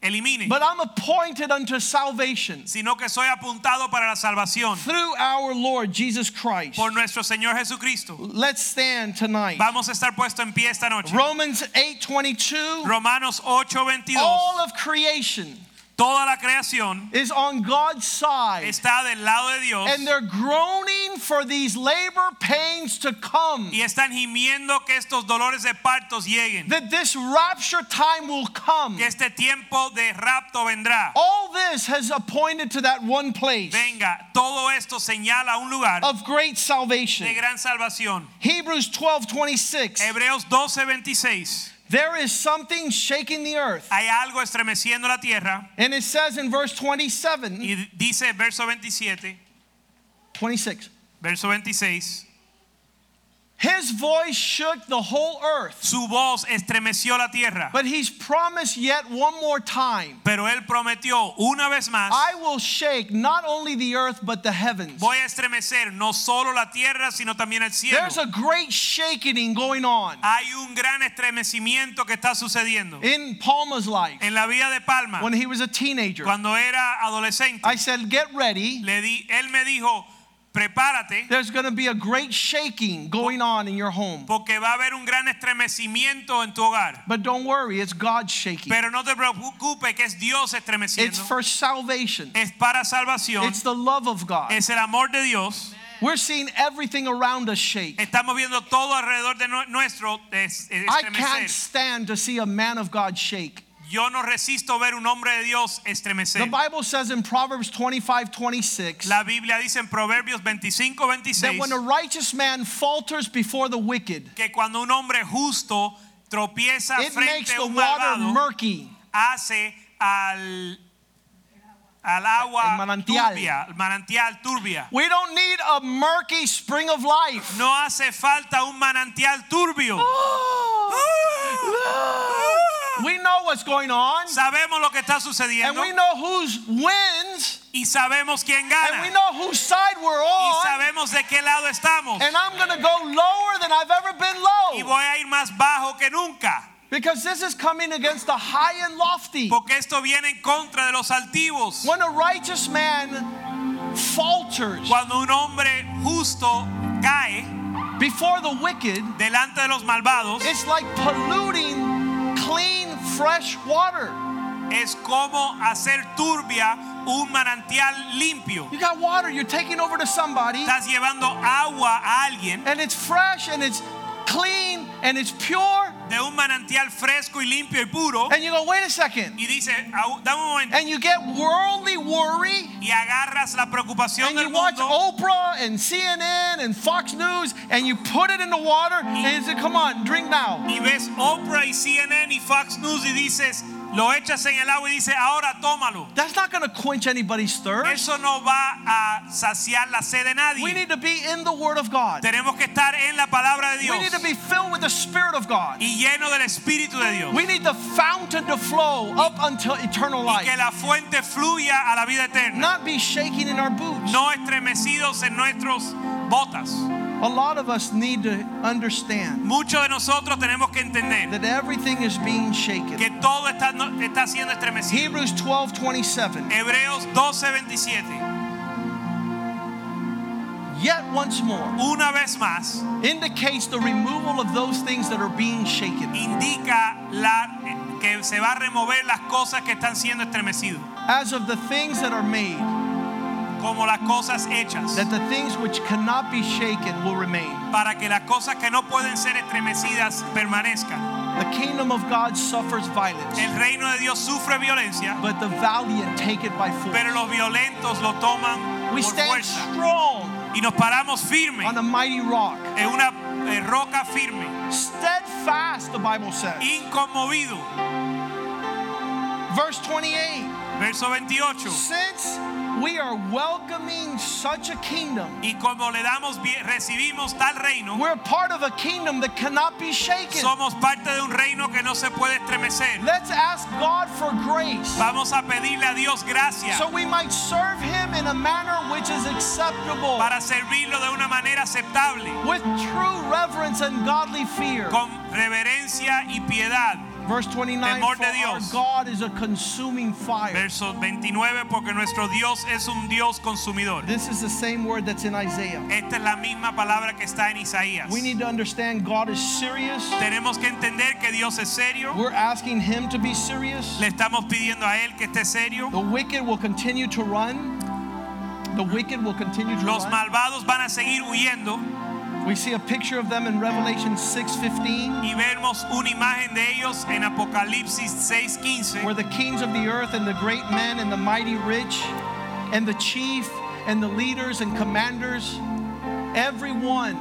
elimine, but I'm appointed unto salvation sino que soy apuntado para la salvación through our Lord Jesus Christ. por nuestro Señor Jesucristo. Let's stand tonight. Vamos a estar puesto en pie esta noche. Romans 8:22 Romanos 8:22. All of creation Toda la creación is on God's side está del lado de Dios and they're groaning for these labor pains to come. y están gimiendo que estos dolores de partos lleguen, That this rapture time will come. que este tiempo de rapto vendrá. All this has appointed to that one place Venga, todo esto señala un lugar of great de salvation. gran salvación. Hebrews 12:26 Hebreos 12:26. There is something shaking the earth. Hay algo estremeciendo la tierra. And it says in verse 27, y dice verso 27, 26, verso 26, his voice shook the whole earth. su voz estremeció la tierra. But he's promised yet one more time. Pero él prometió una vez más, I will shake not only the earth but the heavens. voy a estremecer no solo la tierra, sino también el cielo. There's a great shaking going on Hay un gran estremecimiento que está sucediendo in Palma's life en la vida de Palma. when he was a teenager. Cuando era adolescente, I said, Get ready. le di, él me dijo, prepárate There's going to be a great shaking going on in your home. porque va a haber un gran estremecimiento en tu hogar. But don't worry, it's God shaking. Pero no te preocupes que es Dios estremeciendo. It's for salvation, Es para salvación. it's the love of God. Es el amor de Dios. We're seeing everything around us shake. Estamos viendo todo alrededor de nuestro es- es- I can't stand to see a man of God shake. Yo no resisto ver un hombre de Dios The. Bible says in Proverbs 25 26 La Biblia dice en Proverbios 25, that 26 when a righteous man falters before the wicked, que cuando un hombre justo tropieza it makes frente a the water murky. hace al, al agua manantial. turbia, manantial turbia. We don't need a murky spring of life. No hace falta un manantial turbio. Oh, oh. We know what's going on, Sabemos lo que está sucediendo. and we know who's wins, y sabemos quién gana. and we know whose side we're on. y sabemos de qué lado estamos. And I'm going to go lower than I've ever been low. Y voy a ir más bajo que nunca, because this is coming against the high and lofty. porque esto viene en contra de los altivos. When a righteous man falters, Cuando un hombre justo cae before the wicked, delante de los malvados it's like polluting clean, fresh water. es como hacer turbia un manantial limpio. You got water, you're taking over to somebody, Estás llevando agua a alguien and it's fresh and it's clean and it's pure, de un manantial fresco y limpio y puro. And you go, wait a second. y dice, dame un momento. And you get worldly worry, y agarras la preocupación and del you watch mundo. Oprah and CNN and Fox News, and you put it in the water, and you say, come on, drink now. y ves Oprah y CNN y Fox News y dices, lo echas en el agua y dices, ahora tómalo. That's not going to quench anybody's thirst. Eso no va a saciar la sed de nadie. We need to be in the Word of God. Tenemos que estar en la palabra de Dios We need to be filled with the Spirit of God. y lleno del Espíritu de Dios. We need the fountain to flow up until eternal Y que life. la fuente fluya a la vida eterna. Not be shaking in our boots. No estremecidos en nuestros botas. A lot of us need to understand Muchos de nosotros tenemos que entender that everything is being shaken. que todo está, está siendo estremecido. Hebrews 12 27. Hebreos 12:27. Yet once more Una vez más indicates the removal of those things that are being shaken. indica la, que se va a remover las cosas que están siendo estremecidas, As of the things that are made, como las cosas hechas, that the things which cannot be shaken will remain. para que las cosas que no pueden ser estremecidas permanezcan. The kingdom of God suffers violence, El reino de Dios sufre violencia, but the valiant take it by force. pero force. los violentos lo toman We por stand fuerza strong y nos paramos firmes on a mighty rock. en una eh, roca firme, Steadfast, the Bible says. inconmovido. Verse 28 Verso 28. Since we are welcoming such a kingdom, Y como le damos recibimos tal reino, we're part of a kingdom that cannot be shaken. somos parte de un reino que no se puede estremecer. Let's ask God for grace Vamos a pedirle a Dios gracia so we might serve Him in a manner which is acceptable para servirlo de una manera aceptable, with true reverence and godly fear. con reverencia y piedad. Verse 29 Temor For our God is a consuming fire. Verso 29, porque nuestro Dios es un Dios consumidor. This is the same word that's in Isaiah. Esta es la misma palabra que está en Isaías. We need to understand God is serious. Tenemos que entender que Dios es serio. We're asking Him to be serious. Le estamos pidiendo a Él que esté serio. The wicked will continue to run. The wicked will continue to Los run. malvados van a seguir huyendo We see a picture of them in Revelation 6:15, y vemos una imagen de ellos en Apocalipsis 6:15 where the kings of the earth and the great men and the mighty rich and the chief and the leaders and commanders, everyone,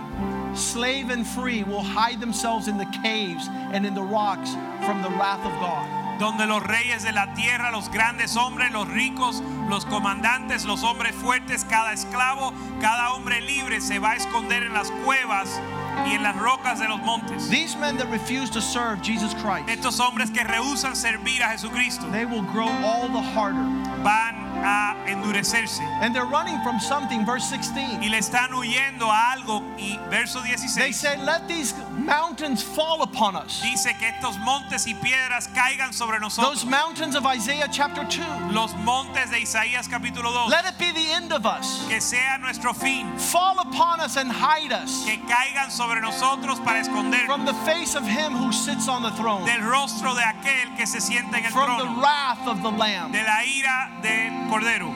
slave and free, will hide themselves in the caves and in the rocks from the wrath of God. Donde los reyes de la tierra, los grandes hombres, los ricos, los comandantes, los hombres fuertes, cada esclavo, cada hombre libre se va a esconder en las cuevas y en las rocas de los montes. These men that refuse to serve Jesus Christ, Estos hombres que rehusan servir a Jesucristo they will grow all the harder. van a endurecerse And they're running from something, verse 16. y le están huyendo a algo y verso They 16 said, Let these mountains fall upon us. dice que estos montes y piedras caigan sobre Those mountains of Isaiah chapter 2. Los montes de Isaías capítulo 2 Let it be the end of us. que sea nuestro fin, Fall upon us and hide us que caigan sobre nosotros para escondernos from the face of him who sits on the throne, del rostro de aquel que se sienta en el from the wrath of the Lamb. de la ira del cordero.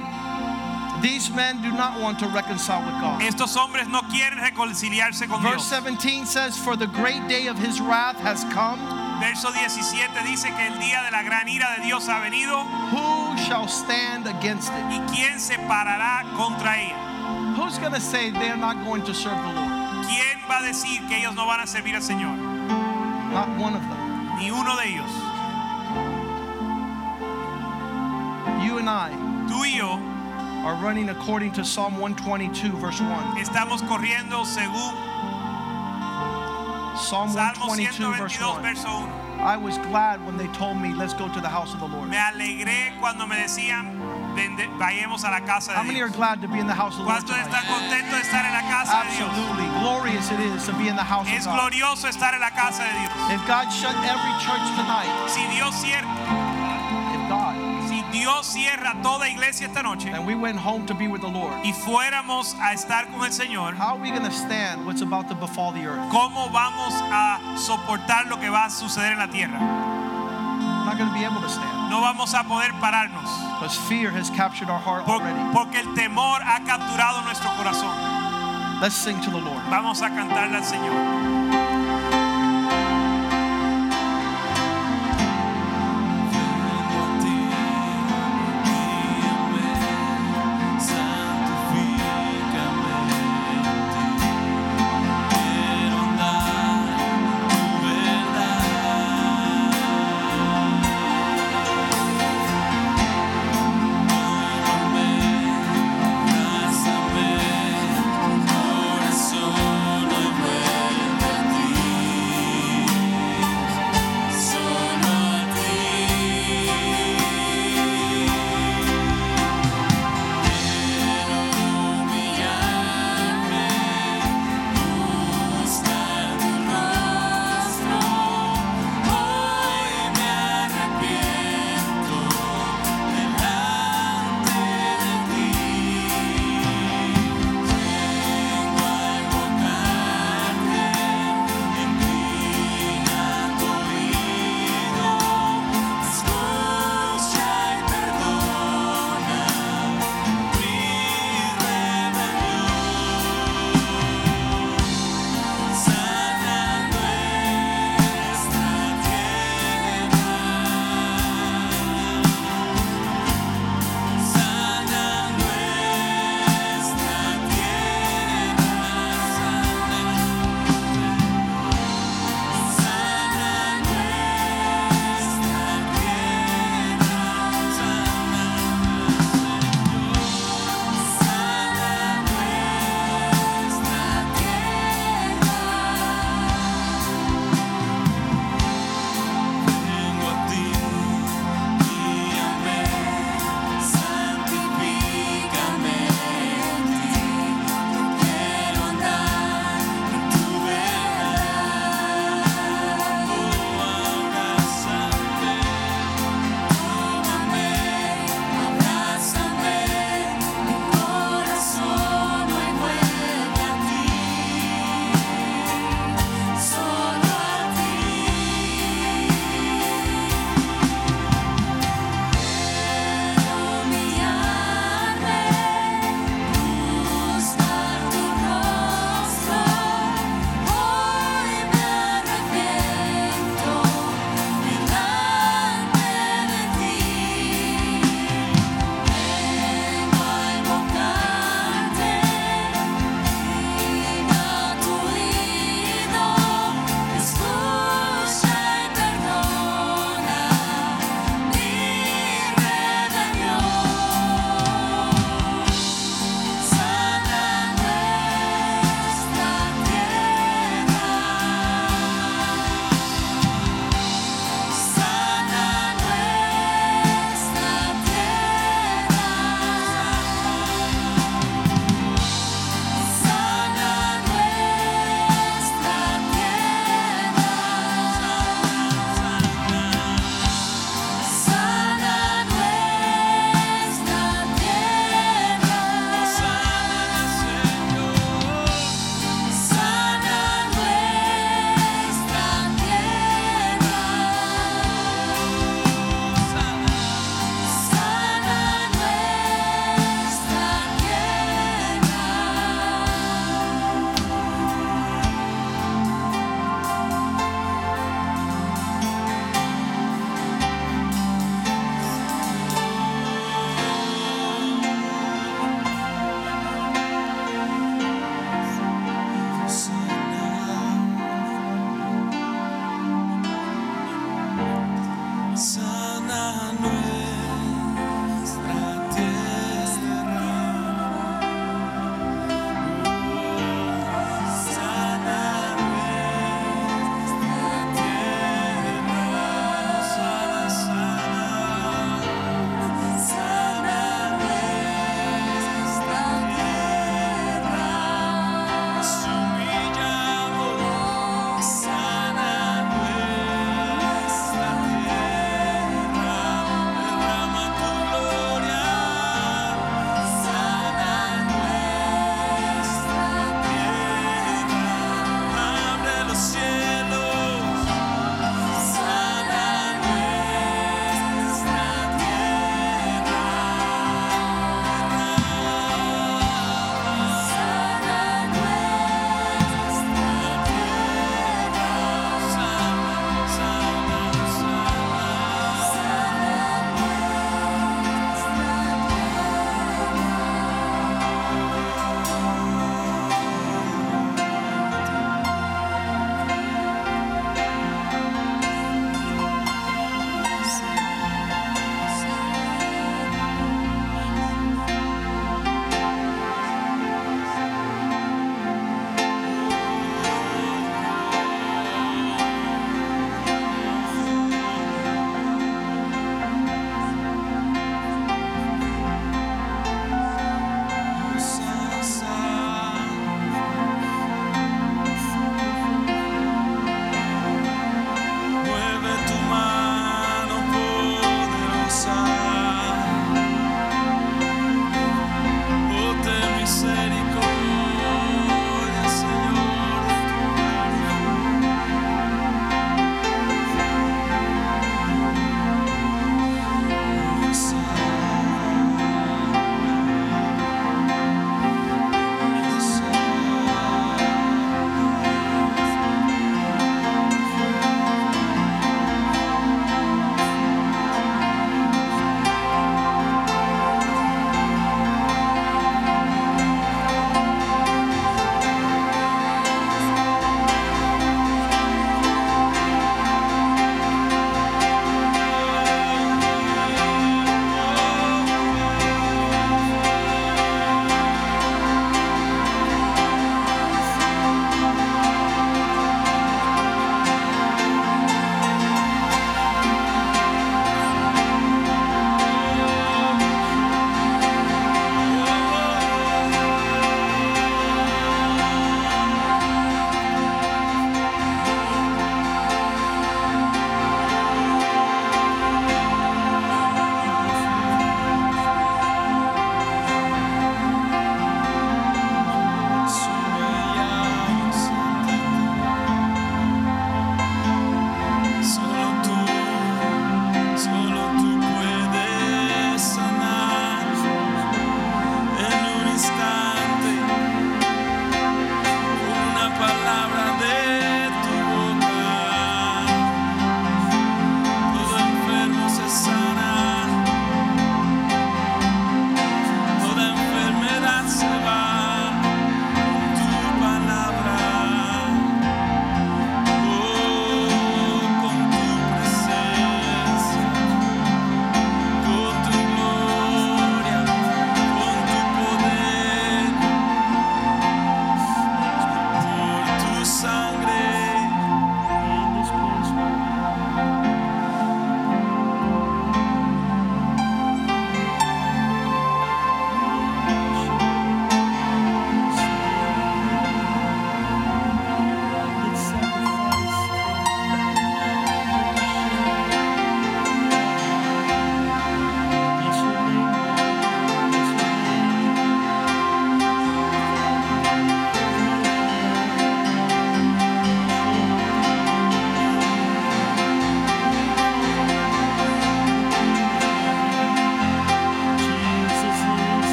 These men do not want to reconcile with God. Estos hombres no quieren reconciliarse con Verse Dios. 17 says, For the great day of his wrath has come. Verso 17 dice que el día de la gran ira de Dios ha venido Who shall stand against it? y quién se parará contra ella. Who's going to say they're not going to serve the Lord? ¿Quién va a decir que ellos no van a servir al Señor? Not one of them. Ni uno de ellos. You and I Tú y yo are running according to Psalm 122, verse 1. estamos corriendo según Psalm Salmo 122, verse 1. verso 1. I was glad when they told me, let's go to the house of the Lord. Me alegré cuando me decían, vayamos a la casa How de many are Dios. glad to be in the house of the Lord ¿Cuántos están tonight? contentos de estar en la casa de Dios? Absolutely. Glorious it is to be in the house of Es God. glorioso estar en la casa de Dios. If God shut every church tonight, Si Dios, cier- if God si Dios cierra toda iglesia esta noche and we went home to be with the Lord, y fuéramos a estar con el Señor, how are we going to stand what's about to befall the earth? ¿cómo vamos a soportar lo que va a suceder en la tierra? We're not going to be able to stand No vamos a poder pararnos because fear has captured our heart por- already. porque el temor ha capturado nuestro corazón. Let's sing to the Lord. Vamos a cantarle al Señor.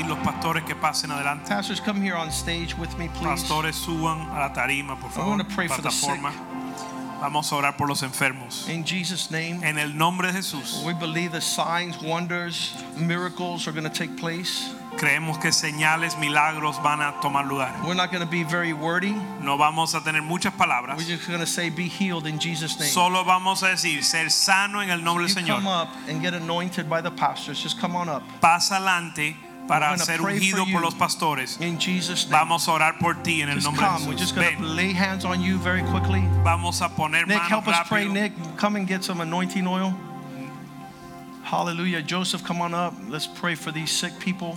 Pedir los pastores que pasen adelante. Pastors, come here on stage with me, please. Pastores suban a la tarima, por I favor. want to pray for the. Vamos a orar por los enfermos. In Jesus' name, En el nombre de Jesús, we believe signs, wonders, miracles are going to take place. creemos que señales, milagros van a tomar lugar. We're not going to be very wordy. No vamos a tener muchas palabras. We're just going to say, be healed in Jesus' name. Solo vamos a decir, ser sano en el nombre del come Señor. up and get anointed by the pastors. Just come on up. Pasa adelante para ser ungido por los pastores. In Jesus' name. Vamos a orar por ti en el nombre de come. We're just Jesús. going to Ven, lay hands on you very quickly. vamos a poner Nick, help us pray. Nick, come and get some anointing oil. Hallelujah. Joseph, come on up. Let's pray for these sick people.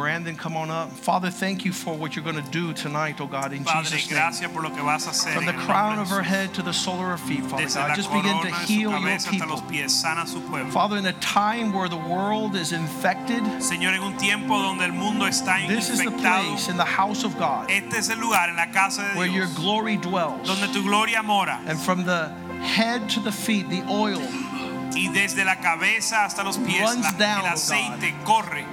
Brandon, come on up. Father, thank you for what you're going to do tonight, oh God, in Padre, Jesus' name. por lo que vas a hacer. From the crown of her head to the sole of her feet, Father Desde God. Just begin to corona de su heal your cabeza hasta los people. pies. Father, in a time where the world is infected, Señor, en un tiempo donde el mundo está this is the place in the house of God este es el lugar en la casa de where your glory dwells. donde tu gloria mora And from the head to the feet, the oil, y desde la cabeza hasta los pies la- down, el oh aceite corre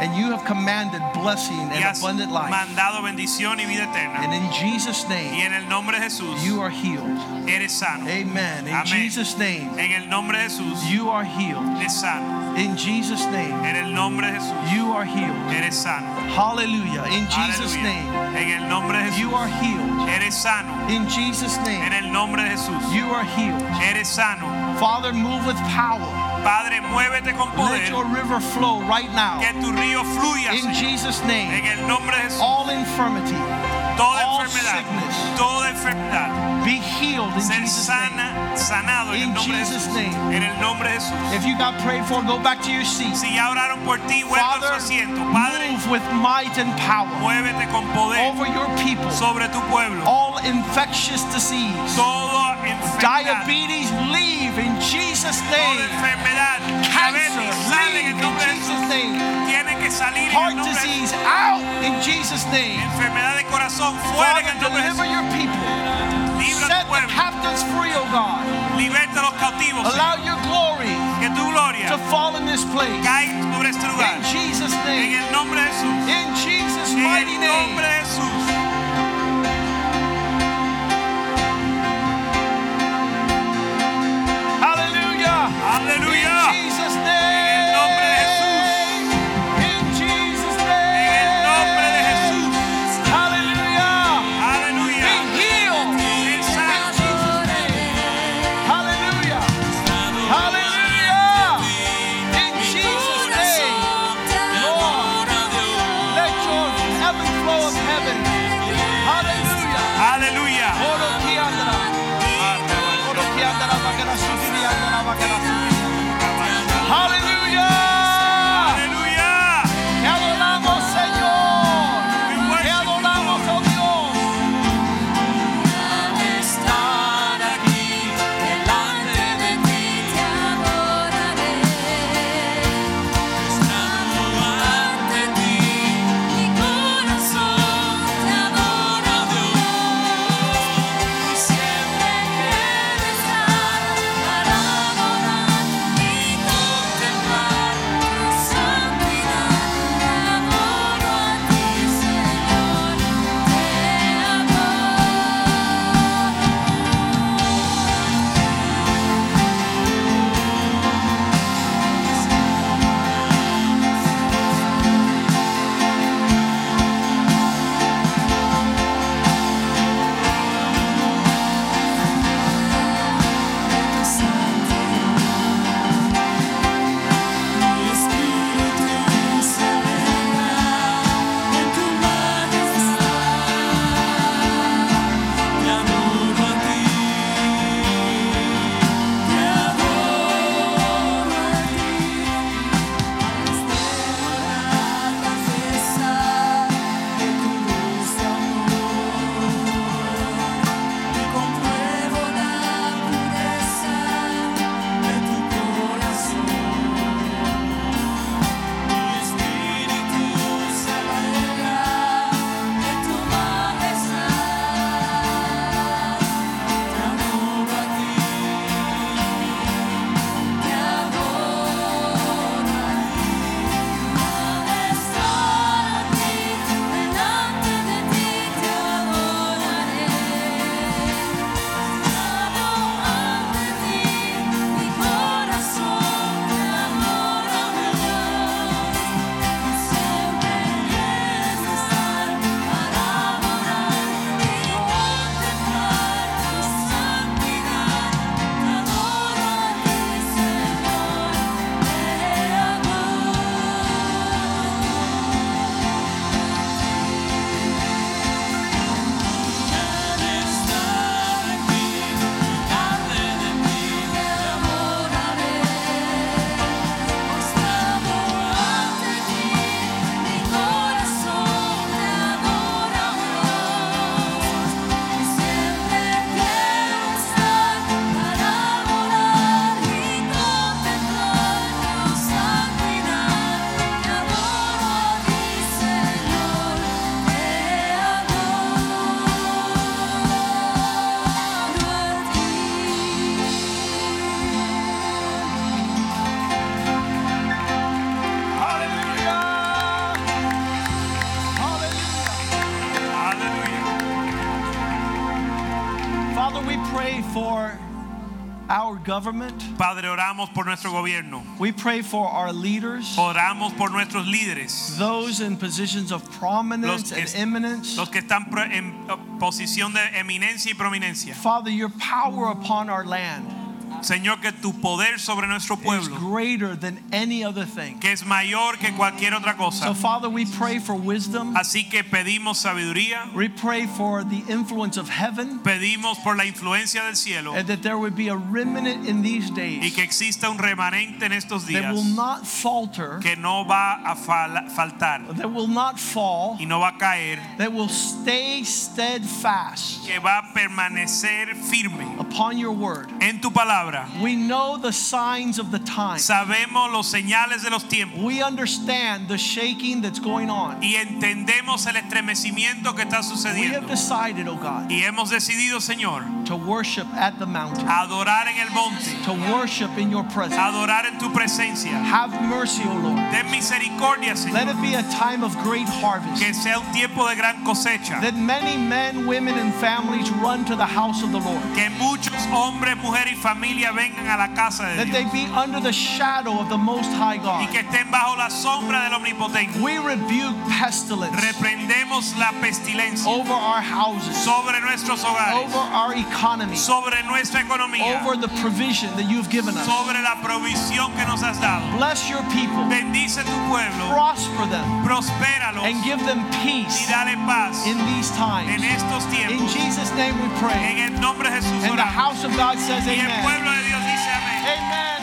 and you have commanded blessing y and abundant life. mandado bendición y vida eterna. And in Jesus' Y name, en el nombre de Jesús you are healed. eres sano. Amen. In Amén. Jesus' name, En el nombre de Jesús you are healed. eres sano. In Jesus' name, En el nombre de Jesús you are healed. eres sano. Hallelujah. In Jesus' name, En el nombre de you Jesús are healed. eres sano. In Jesus' En name, el nombre de Jesús you are healed. eres sano. Father, move with power. Padre, muévete con poder. Let your river flow right now. Que tu río fluya, In Señor. Jesus' name, En el nombre de Jesús. all infirmity Toda all enfermedad, sickness. toda enfermedad, be healed in ser Jesus' name. sanado en In el nombre de Jesus' Jesús. name. En el nombre de Jesús. If you got prayed for, go back to your seat. Si ya oraron por ti, vuelve a su asiento. Padre, move with might and power muévete con poder over your people. sobre tu pueblo. All infectious disease, enfermedad, diabetes, leave in Jesus' name. Cancer, diabetes, sale en leave in Jesus' name. Tiene que salir en el Heart nombre de Jesús. disease, out in Jesus' name. Enfermedad de corazón, fuera en Father, el nombre de deliver your people. Set the captives free, oh God. Liberta los cautivos. Allow your glory Que tu gloria to fall in this place. caiga sobre este lugar. In Jesus' En name. el nombre de Jesús. In Jesus' mighty name. Hallelujah. Government. Padre, oramos por nuestro gobierno. We pray for our leaders, Oramos por nuestros líderes, those in positions of prominence and eminence. los que están en posición de eminencia y prominencia. Father, your power upon our land Señor, que tu poder sobre nuestro pueblo, greater than any other thing. que es mayor que cualquier otra So, cosa. Father, we pray for wisdom. Así que pedimos sabiduría, We pray for the influence of heaven pedimos por la influencia del cielo and that there would be a remnant in these y days que exista un remanente en estos that días will not falter, que no va a fal- faltar that will not fall, y no va a caer, that will stay steadfast que va a permanecer firme upon your word. en tu palabra. We know the signs of the times. Sabemos los señales de los tiempos We understand the shaking that's going on. y entendemos el estremecimiento que está sucediendo. We have decided, oh God, Y hemos decidido, Señor, to worship at the mountain, adorar en el monte, to worship in your presence. adorar en tu presencia. Have mercy, O Lord. Ten misericordia, Let it be a time of great harvest. Que sea un tiempo de gran cosecha. That many men, women, and families run to the house of the Lord. Que muchos hombres, mujeres y familia vengan a la casa de That they be under the shadow of the Most High Y God. que estén bajo la sombra del Omnipotente. We rebuke pestilence Reprendemos la pestilencia over our houses, sobre nuestros hogares, over our economy, sobre nuestra economía, over the provision that you've given us. sobre la provisión que nos has dado. Bless your people, Bendice tu pueblo, prosper them, prospéralos and give them peace. y dale paz in these times. en estos In. Jesus' name we pray. En el nombre de Jesús And the house of God says, Amen. pueblo de Dios dice amén. Amén.